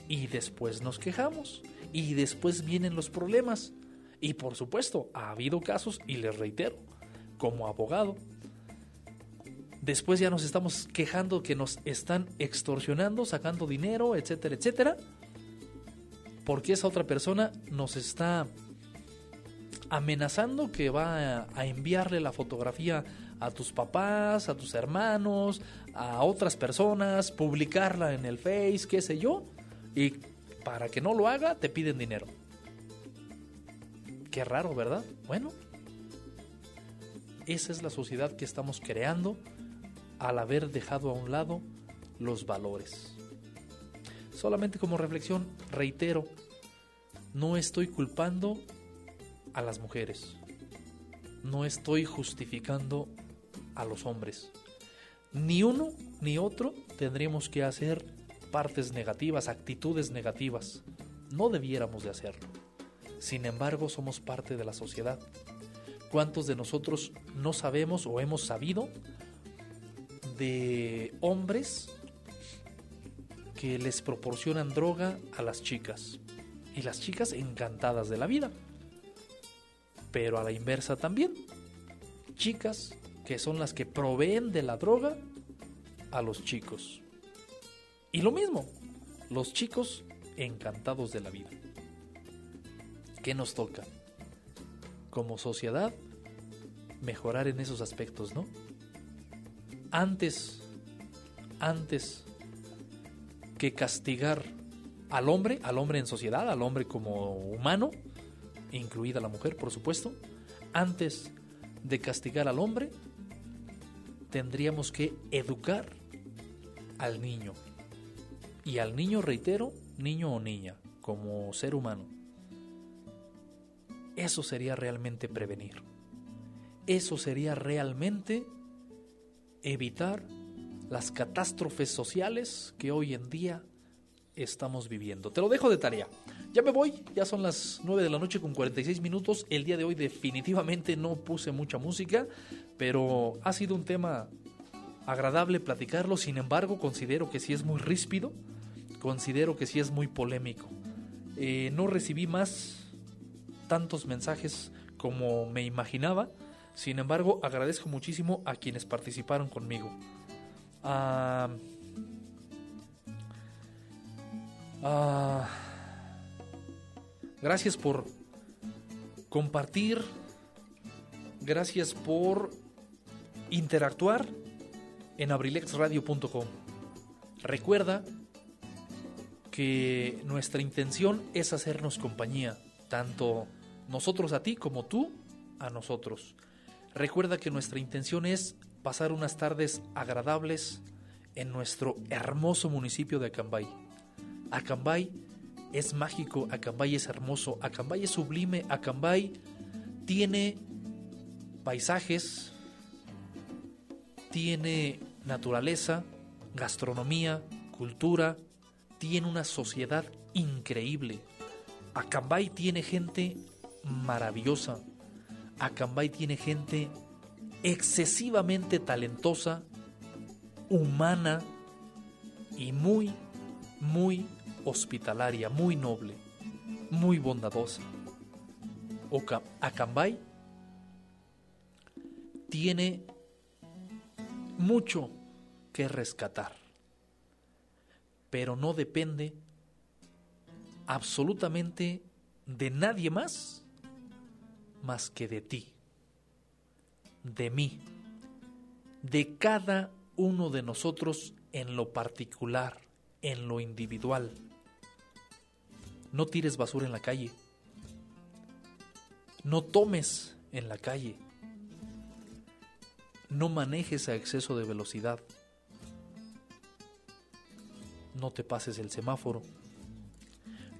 Speaker 1: Y después nos quejamos. Y después vienen los problemas. Y por supuesto, ha habido casos, y les reitero, como abogado, después ya nos estamos quejando que nos están extorsionando, sacando dinero, etcétera, etcétera, porque esa otra persona nos está amenazando que va a, enviarle la fotografía a tus papás, a tus hermanos, a otras personas, publicarla en el Face, qué sé yo, y para que no lo haga te piden dinero. Qué raro, ¿verdad? Bueno, esa es la sociedad que estamos creando al haber dejado a un lado los valores. Solamente como reflexión, reitero, no estoy culpando a las mujeres. No estoy justificando a los hombres. Ni uno ni otro tendríamos que hacer partes negativas, actitudes negativas. No debiéramos de hacerlo. Sin embargo, somos parte de la sociedad. ¿Cuántos de nosotros no sabemos o hemos sabido de hombres que les proporcionan droga a las chicas? Y las chicas encantadas de la vida. Pero a la inversa también. Chicas que son las que proveen de la droga a los chicos. Y lo mismo, los chicos encantados de la vida. ¿Qué nos toca? Como sociedad, mejorar en esos aspectos, ¿no? Antes, antes que castigar al hombre, al hombre en sociedad, al hombre como humano, incluida la mujer, por supuesto, antes de castigar al hombre, tendríamos que educar al niño. Y al niño, reitero, niño o niña, como ser humano. Eso sería realmente prevenir. Eso sería realmente evitar las catástrofes sociales que hoy en día estamos viviendo. Te lo dejo de tarea. Ya me voy, ya son las 9 de la noche con 46 minutos. El día de hoy definitivamente no puse mucha música, pero ha sido un tema agradable platicarlo. Sin embargo, considero que sí es muy ríspido, considero que sí es muy polémico. Eh, no recibí más tantos mensajes como me imaginaba. Sin embargo, agradezco muchísimo a quienes participaron conmigo. Ah, ah, gracias por compartir. Gracias por interactuar en abrilexradio.com. Recuerda que nuestra intención es hacernos compañía, tanto nosotros a ti como tú a nosotros. Recuerda que nuestra intención es pasar unas tardes agradables en nuestro hermoso municipio de Acambay. Acambay es mágico, Acambay es hermoso, Acambay es sublime, Acambay tiene paisajes, tiene naturaleza, gastronomía, cultura, tiene una sociedad increíble. Acambay tiene gente maravillosa. Acambay tiene gente excesivamente talentosa, humana y muy, muy hospitalaria, muy noble, muy bondadosa. Oca- Acambay tiene mucho que rescatar, pero no depende absolutamente de nadie más más que de ti, de mí, de cada uno de nosotros en lo particular, en lo individual. No tires basura en la calle. No tomes en la calle. No manejes a exceso de velocidad. No te pases el semáforo.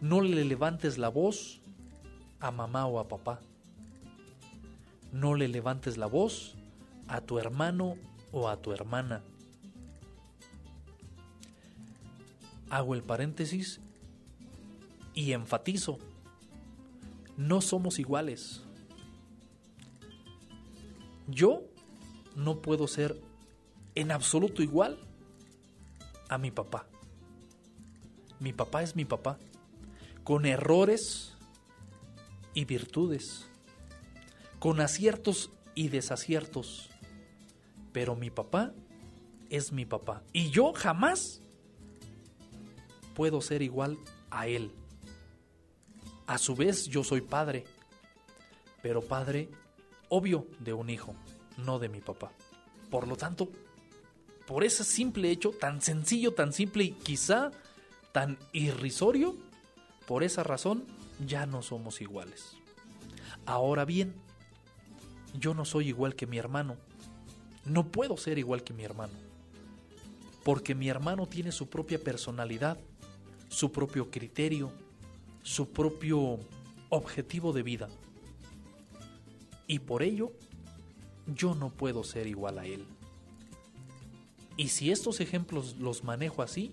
Speaker 1: No le levantes la voz a mamá o a papá. No le levantes la voz a tu hermano o a tu hermana. Hago el paréntesis y enfatizo, no somos iguales. Yo no puedo ser en absoluto igual a mi papá. Mi papá es mi papá, con errores y virtudes, con aciertos y desaciertos. Pero mi papá es mi papá. Y yo jamás puedo ser igual a él. A su vez yo soy padre, pero padre obvio de un hijo, no de mi papá. Por lo tanto, por ese simple hecho, tan sencillo, tan simple y quizá tan irrisorio, por esa razón ya no somos iguales. Ahora bien, yo no soy igual que mi hermano. No puedo ser igual que mi hermano. Porque mi hermano tiene su propia personalidad, su propio criterio, su propio objetivo de vida. Y por ello, yo no puedo ser igual a él. Y si estos ejemplos los manejo así,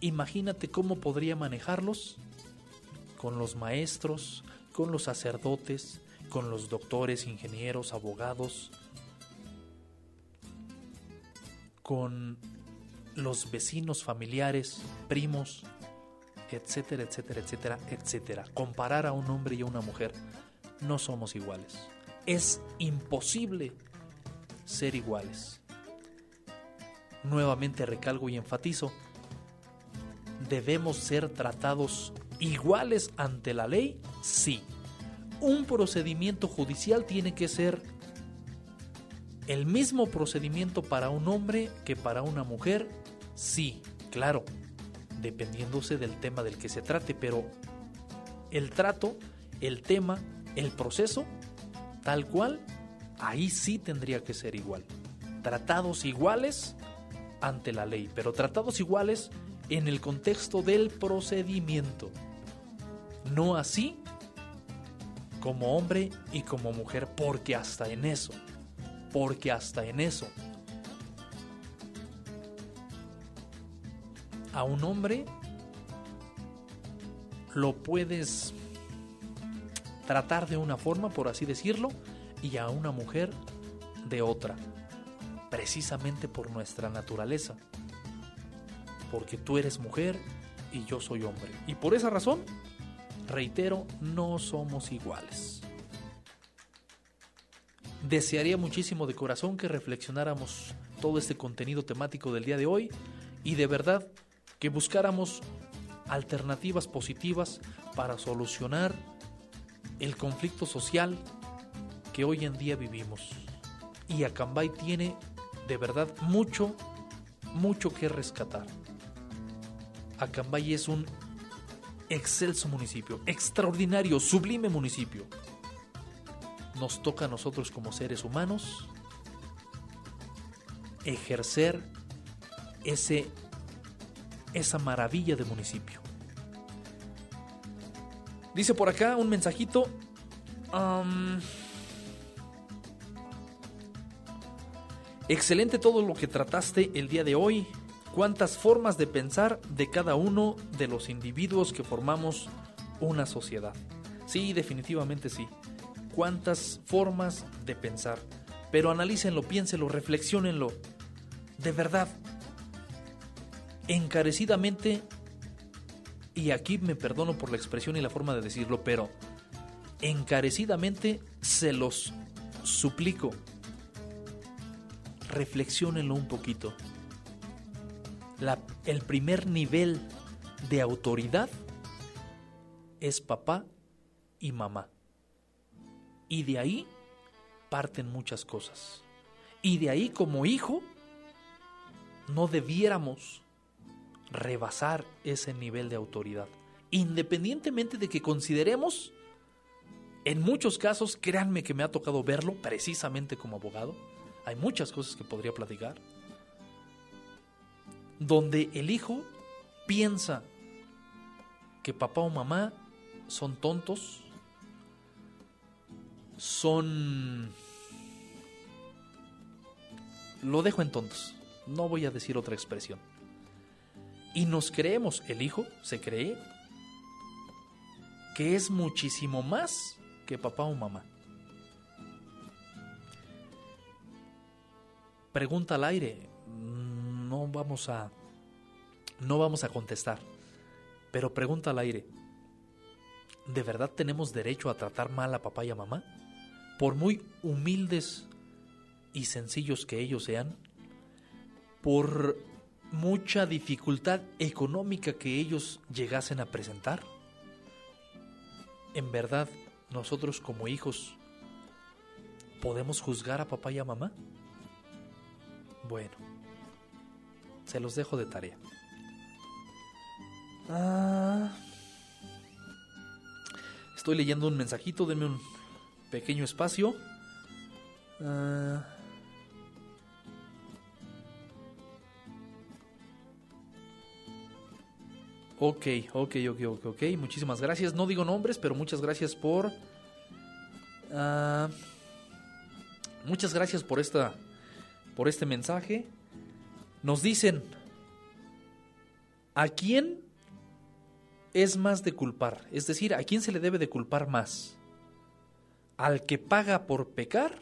Speaker 1: imagínate cómo podría manejarlos con los maestros, con los sacerdotes, con los doctores, ingenieros, abogados, con los vecinos, familiares, primos, etcétera, etcétera, etcétera, etcétera. Comparar a un hombre y a una mujer, no somos iguales. Es imposible ser iguales. Nuevamente recalgo y enfatizo, ¿debemos ser tratados iguales ante la ley? Sí. Un procedimiento judicial tiene que ser el mismo procedimiento para un hombre que para una mujer? Sí, claro, dependiéndose del tema del que se trate, pero el trato, el tema, el proceso, tal cual, ahí sí tendría que ser igual. Tratados iguales ante la ley, pero tratados iguales en el contexto del procedimiento. No así como hombre y como mujer, porque hasta en eso, porque hasta en eso, a un hombre lo puedes tratar de una forma, por así decirlo, y a una mujer de otra, precisamente por nuestra naturaleza, porque tú eres mujer y yo soy hombre. Y por esa razón, reitero, no somos iguales. Desearía muchísimo de corazón que reflexionáramos todo este contenido temático del día de hoy y de verdad que buscáramos alternativas positivas para solucionar el conflicto social que hoy en día vivimos. Y Acambay tiene de verdad mucho, mucho que rescatar. Acambay es un excelso municipio, extraordinario, sublime municipio. Nos toca a nosotros como seres humanos ejercer ese, esa maravilla de municipio. Dice por acá un mensajito. um, excelente todo lo que trataste el día de hoy. Cuántas formas de pensar de cada uno de los individuos que formamos una sociedad. Sí, definitivamente sí. Cuántas formas de pensar. Pero analícenlo, piénsenlo, reflexionenlo. De verdad. Encarecidamente y aquí me perdono por la expresión y la forma de decirlo, pero encarecidamente se los suplico. Reflexionenlo un poquito. El primer nivel de autoridad es papá y mamá. Y de ahí parten muchas cosas. Y de ahí como hijo no debiéramos rebasar ese nivel de autoridad. independientemente de que consideremos, en muchos casos, créanme que me ha tocado verlo precisamente como abogado, hay muchas cosas que podría platicar, donde el hijo piensa que papá o mamá son tontos, son... Lo dejo en tontos, no voy a decir otra expresión. Y nos creemos, el hijo se cree que es muchísimo más que papá o mamá. Pregunta al aire, no vamos a no vamos a contestar. Pero pregunta al aire, ¿de verdad tenemos derecho a tratar mal a papá y a mamá? Por muy humildes y sencillos que ellos sean, por mucha dificultad económica que ellos llegasen a presentar. ¿En verdad nosotros como hijos podemos juzgar a papá y a mamá? Bueno, se los dejo de tarea. Ah, estoy leyendo un mensajito, denme un pequeño espacio. Ah, ok, ok, ok, ok, ok. Muchísimas gracias. No digo nombres, pero muchas gracias por... ah, muchas gracias por esta... Por este mensaje. Nos dicen... ¿A quién es más de culpar? Es decir, ¿a quién se le debe de culpar más? ¿Al que paga por pecar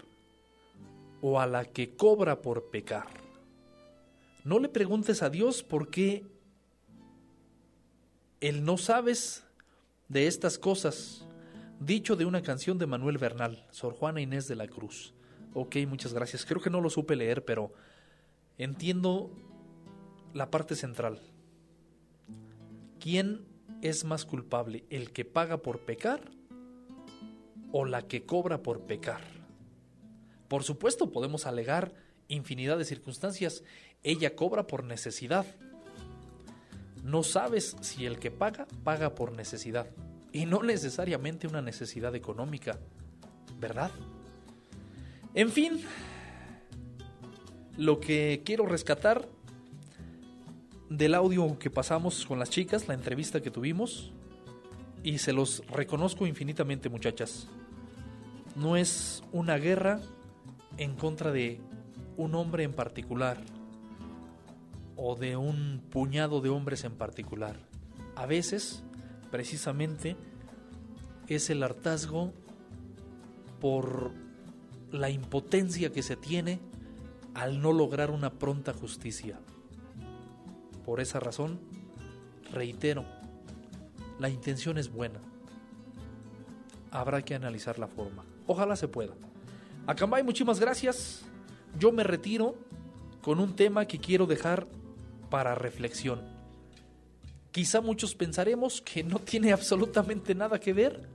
Speaker 1: o a la que cobra por pecar? No le preguntes a Dios por qué Él no sabes de estas cosas. Dicho de una canción de Manuel Bernal, Sor Juana Inés de la Cruz. Ok, muchas gracias. Creo que no lo supe leer, pero entiendo la parte central. ¿Quién es más culpable, el que paga por pecar o la que cobra por pecar? Por supuesto, podemos alegar infinidad de circunstancias. Ella cobra por necesidad. No sabes si el que paga paga por necesidad y no necesariamente una necesidad económica, ¿verdad? En fin, lo que quiero rescatar del audio que pasamos con las chicas, la entrevista que tuvimos, y se los reconozco infinitamente muchachas. No es una guerra en contra de un hombre en particular o de un puñado de hombres en particular. A veces, precisamente, es el hartazgo por la impotencia que se tiene al no lograr una pronta justicia. Por esa razón, reitero, la intención es buena. Habrá que analizar la forma. Ojalá se pueda. Acambay, muchísimas gracias. Yo me retiro con un tema que quiero dejar para reflexión. Quizá muchos pensaremos que no tiene absolutamente nada que ver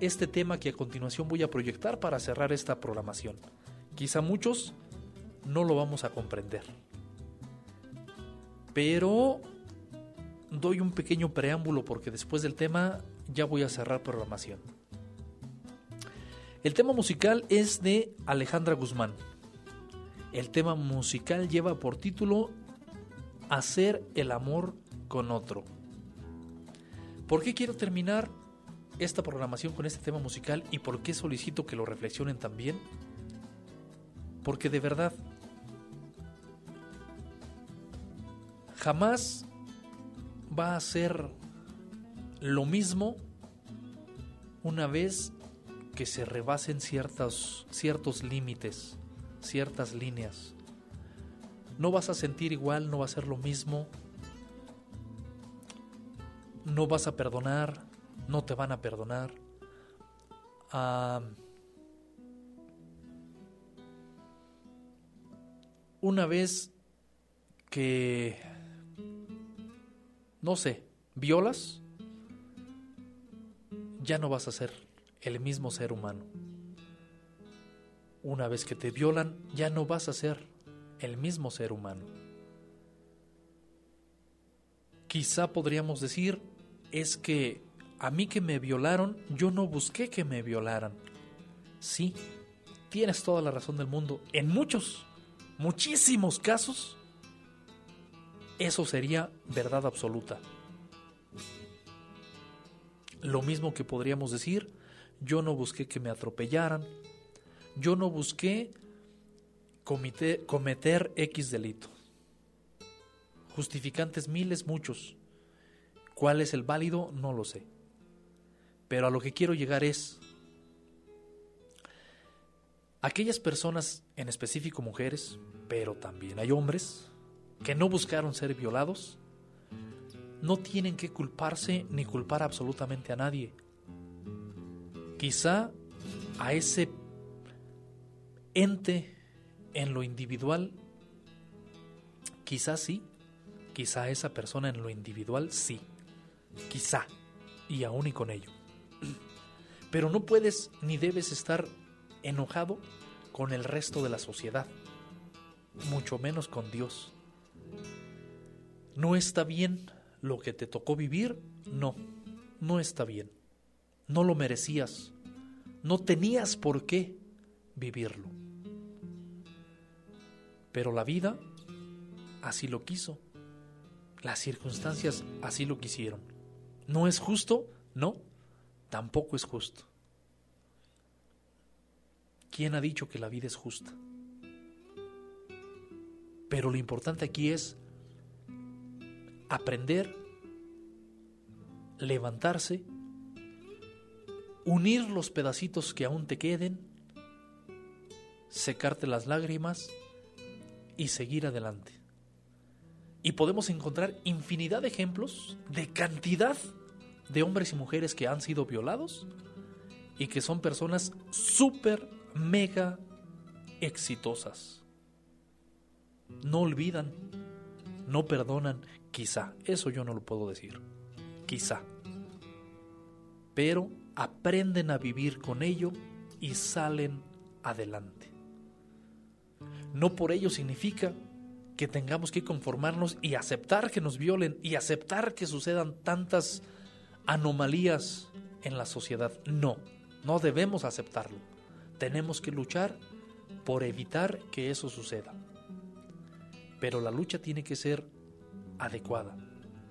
Speaker 1: este tema que a continuación voy a proyectar para cerrar esta programación. Quizá muchos no lo vamos a comprender. Pero doy un pequeño preámbulo porque después del tema ya voy a cerrar programación. El tema musical es de Alejandra Guzmán. El tema musical lleva por título Hacer el amor con otro. ¿Por qué quiero terminar esta programación con este tema musical y por qué solicito que lo reflexionen también? Porque de verdad, jamás va a ser lo mismo una vez que se rebasen ciertos, ciertos límites, ciertas líneas. No vas a sentir igual, no va a ser lo mismo. No vas a perdonar, no te van a perdonar. Ah, una vez que, no sé, violas, ya no vas a ser el mismo ser humano. Una vez que te violan, ya no vas a ser el mismo ser humano. Quizá podríamos decir, es que a mí que me violaron, yo no busqué que me violaran. Sí, tienes toda la razón del mundo. En muchos, muchísimos casos, eso sería verdad absoluta. Lo mismo que podríamos decir, yo no busqué que me atropellaran, yo no busqué cometer X delito. Justificantes miles, muchos. ¿Cuál es el válido? No lo sé. Pero a lo que quiero llegar es, aquellas personas, en específico mujeres, pero también hay hombres, que no buscaron ser violados, no tienen que culparse ni culpar absolutamente a nadie. Quizá a ese ente en lo individual, quizá sí, quizá a esa persona en lo individual sí, quizá, y aún y con ello. Pero no puedes ni debes estar enojado con el resto de la sociedad, mucho menos con Dios. ¿No está bien lo que te tocó vivir? No, no está bien. No lo merecías. No tenías por qué vivirlo. Pero la vida así lo quiso. Las circunstancias así lo quisieron. ¿No es justo? No, tampoco es justo. ¿Quién ha dicho que la vida es justa? Pero lo importante aquí es aprender, levantarse, unir los pedacitos que aún te queden, secarte las lágrimas y seguir adelante. Y podemos encontrar infinidad de ejemplos de cantidad de hombres y mujeres que han sido violados y que son personas súper, mega exitosas. No olvidan, no perdonan, quizá, eso yo no lo puedo decir, quizá. Pero aprenden a vivir con ello y salen adelante. No por ello significa que tengamos que conformarnos y aceptar que nos violen y aceptar que sucedan tantas anomalías en la sociedad. No, no debemos aceptarlo. Tenemos que luchar por evitar que eso suceda. Pero la lucha tiene que ser adecuada,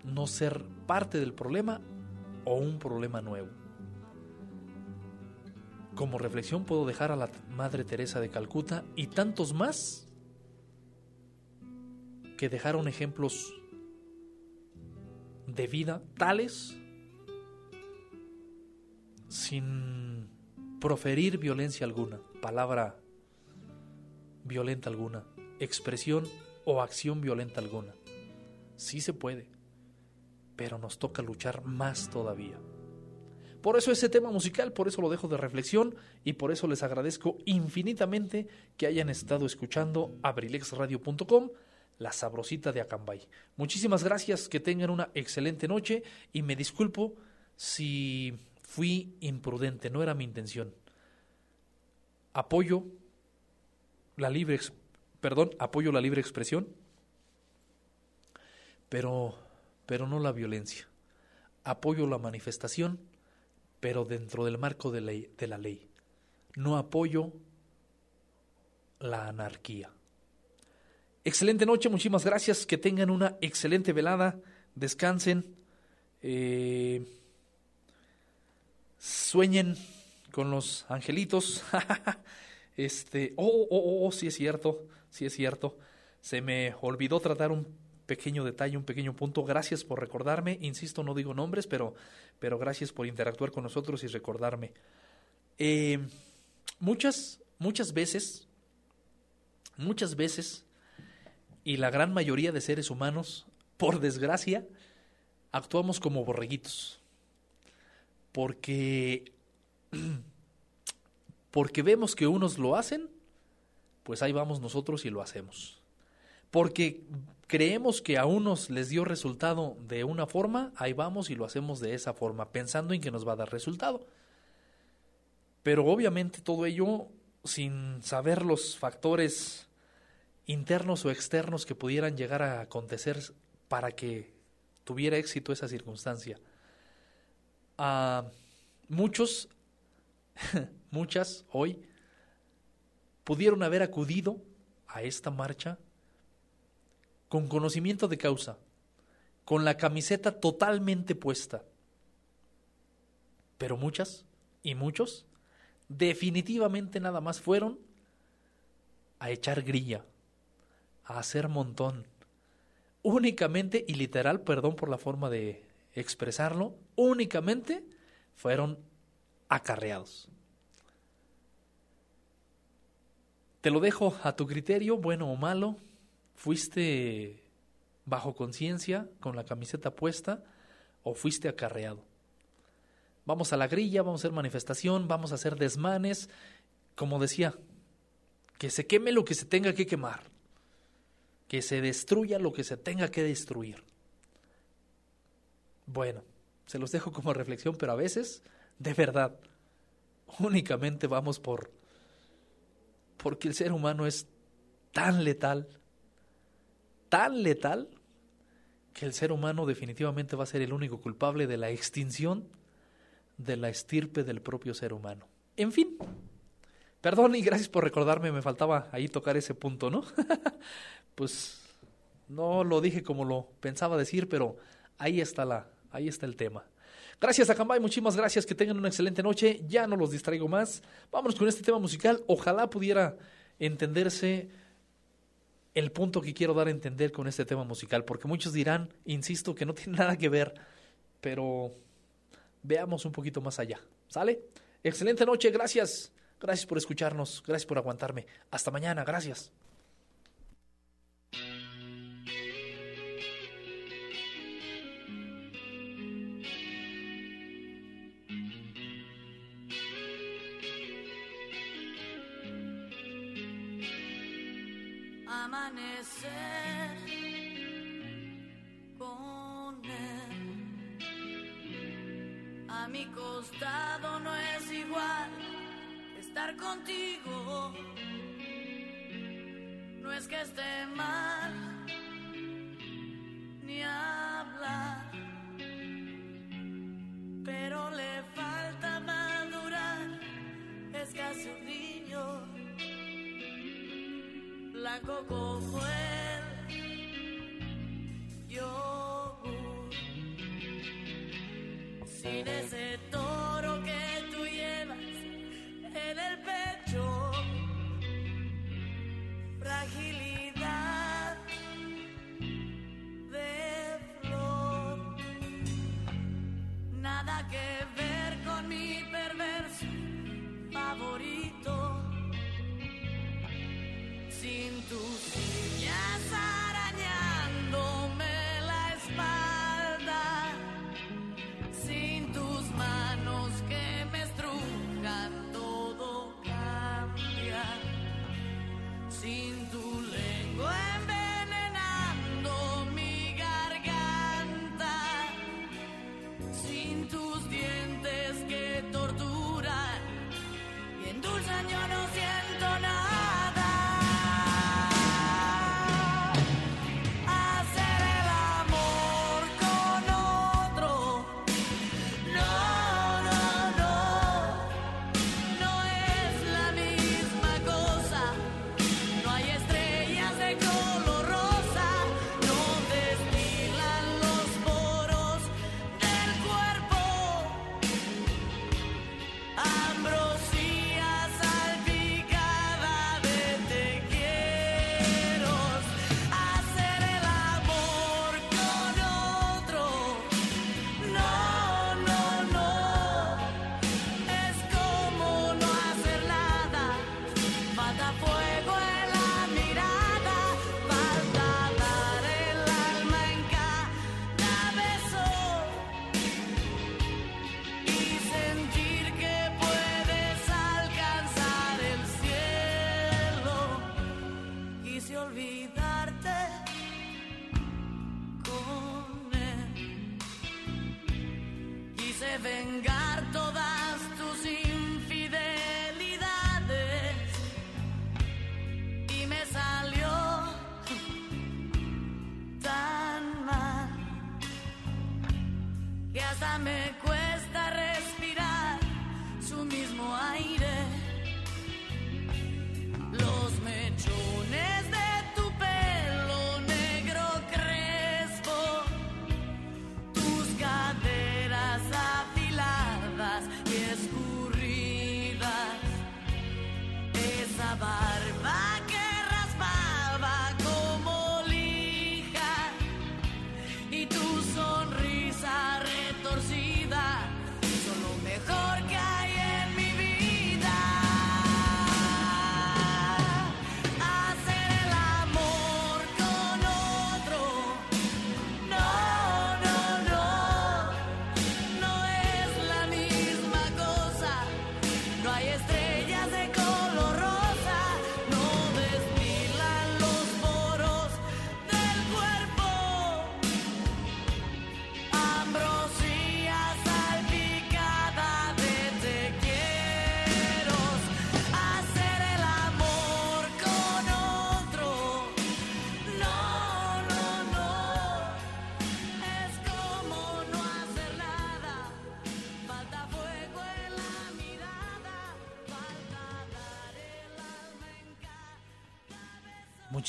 Speaker 1: no ser parte del problema o un problema nuevo. Como reflexión puedo dejar a la Madre Teresa de Calcuta y tantos más que dejaron ejemplos de vida tales sin proferir violencia alguna, palabra violenta alguna, expresión o acción violenta alguna. Sí se puede, pero nos toca luchar más todavía. Por eso ese tema musical, por eso lo dejo de reflexión y por eso les agradezco infinitamente que hayan estado escuchando abrilexradio.com, la sabrosita de Acambay. Muchísimas gracias, que tengan una excelente noche y me disculpo si fui imprudente, no era mi intención. Apoyo la libre, perdón, apoyo la libre expresión, pero, pero no la violencia. Apoyo la manifestación, pero dentro del marco de, la ley. No apoyo la anarquía. Excelente noche, muchísimas gracias. Que tengan una excelente velada. Descansen. eh, sueñen con los angelitos. este, oh, oh, oh, sí es cierto, sí es cierto. Se me olvidó tratar un pequeño detalle, un pequeño punto. Gracias por recordarme. Insisto, no digo nombres, pero, pero gracias por interactuar con nosotros y recordarme. Eh, muchas, muchas veces, muchas veces, y la gran mayoría de seres humanos, por desgracia, actuamos como borreguitos. Porque, porque vemos que unos lo hacen, pues ahí vamos nosotros y lo hacemos. Porque creemos que a unos les dio resultado de una forma, ahí vamos y lo hacemos de esa forma, pensando en que nos va a dar resultado. Pero obviamente todo ello sin saber los factores internos o externos que pudieran llegar a acontecer para que tuviera éxito esa circunstancia. a muchos, muchas hoy, pudieron haber acudido a esta marcha con conocimiento de causa, con la camiseta totalmente puesta. Pero muchas y muchos definitivamente nada más fueron a echar grilla, a hacer montón. Únicamente y literal, perdón por la forma de expresarlo, únicamente fueron acarreados. Te lo dejo a tu criterio, bueno o malo. ¿Fuiste bajo conciencia, con la camiseta puesta, o fuiste acarreado? Vamos a la grilla, vamos a hacer manifestación, vamos a hacer desmanes. Como decía, que se queme lo que se tenga que quemar, que se destruya lo que se tenga que destruir. Bueno, se los dejo como reflexión, pero a veces, de verdad, únicamente vamos por porque el ser humano es tan letal, tan letal, que el ser humano definitivamente va a ser el único culpable de la extinción de la estirpe del propio ser humano. En fin, perdón y gracias por recordarme, me faltaba ahí tocar ese punto, ¿no? pues no lo dije como lo pensaba decir, pero ahí está la, ahí está el tema. Gracias a Cambay, muchísimas gracias, que tengan una excelente noche, ya no los distraigo más. Vámonos con este tema musical, ojalá pudiera entenderse el punto que quiero dar a entender con este tema musical, porque muchos dirán, insisto, que no tiene nada que ver, pero veamos un poquito más allá. ¿Sale? Excelente noche, gracias. Gracias por escucharnos, gracias por aguantarme. Hasta mañana, gracias.
Speaker 15: Amanecer con él a mi costado no es igual estar contigo. No es que esté mal ni hablar, pero le falta madurar. Es casi un niño blanco como el yogur. Sin ese toro que tú llevas en el pecho, fragilidad de flor. Nada que ver con mi perverso favorito sin tus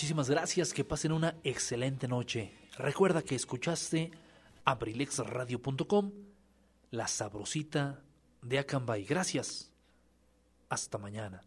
Speaker 1: Muchísimas gracias, que pasen una excelente noche. Recuerda que escuchaste abrilexradio.com, la sabrosita de Acambay. Gracias. Hasta mañana.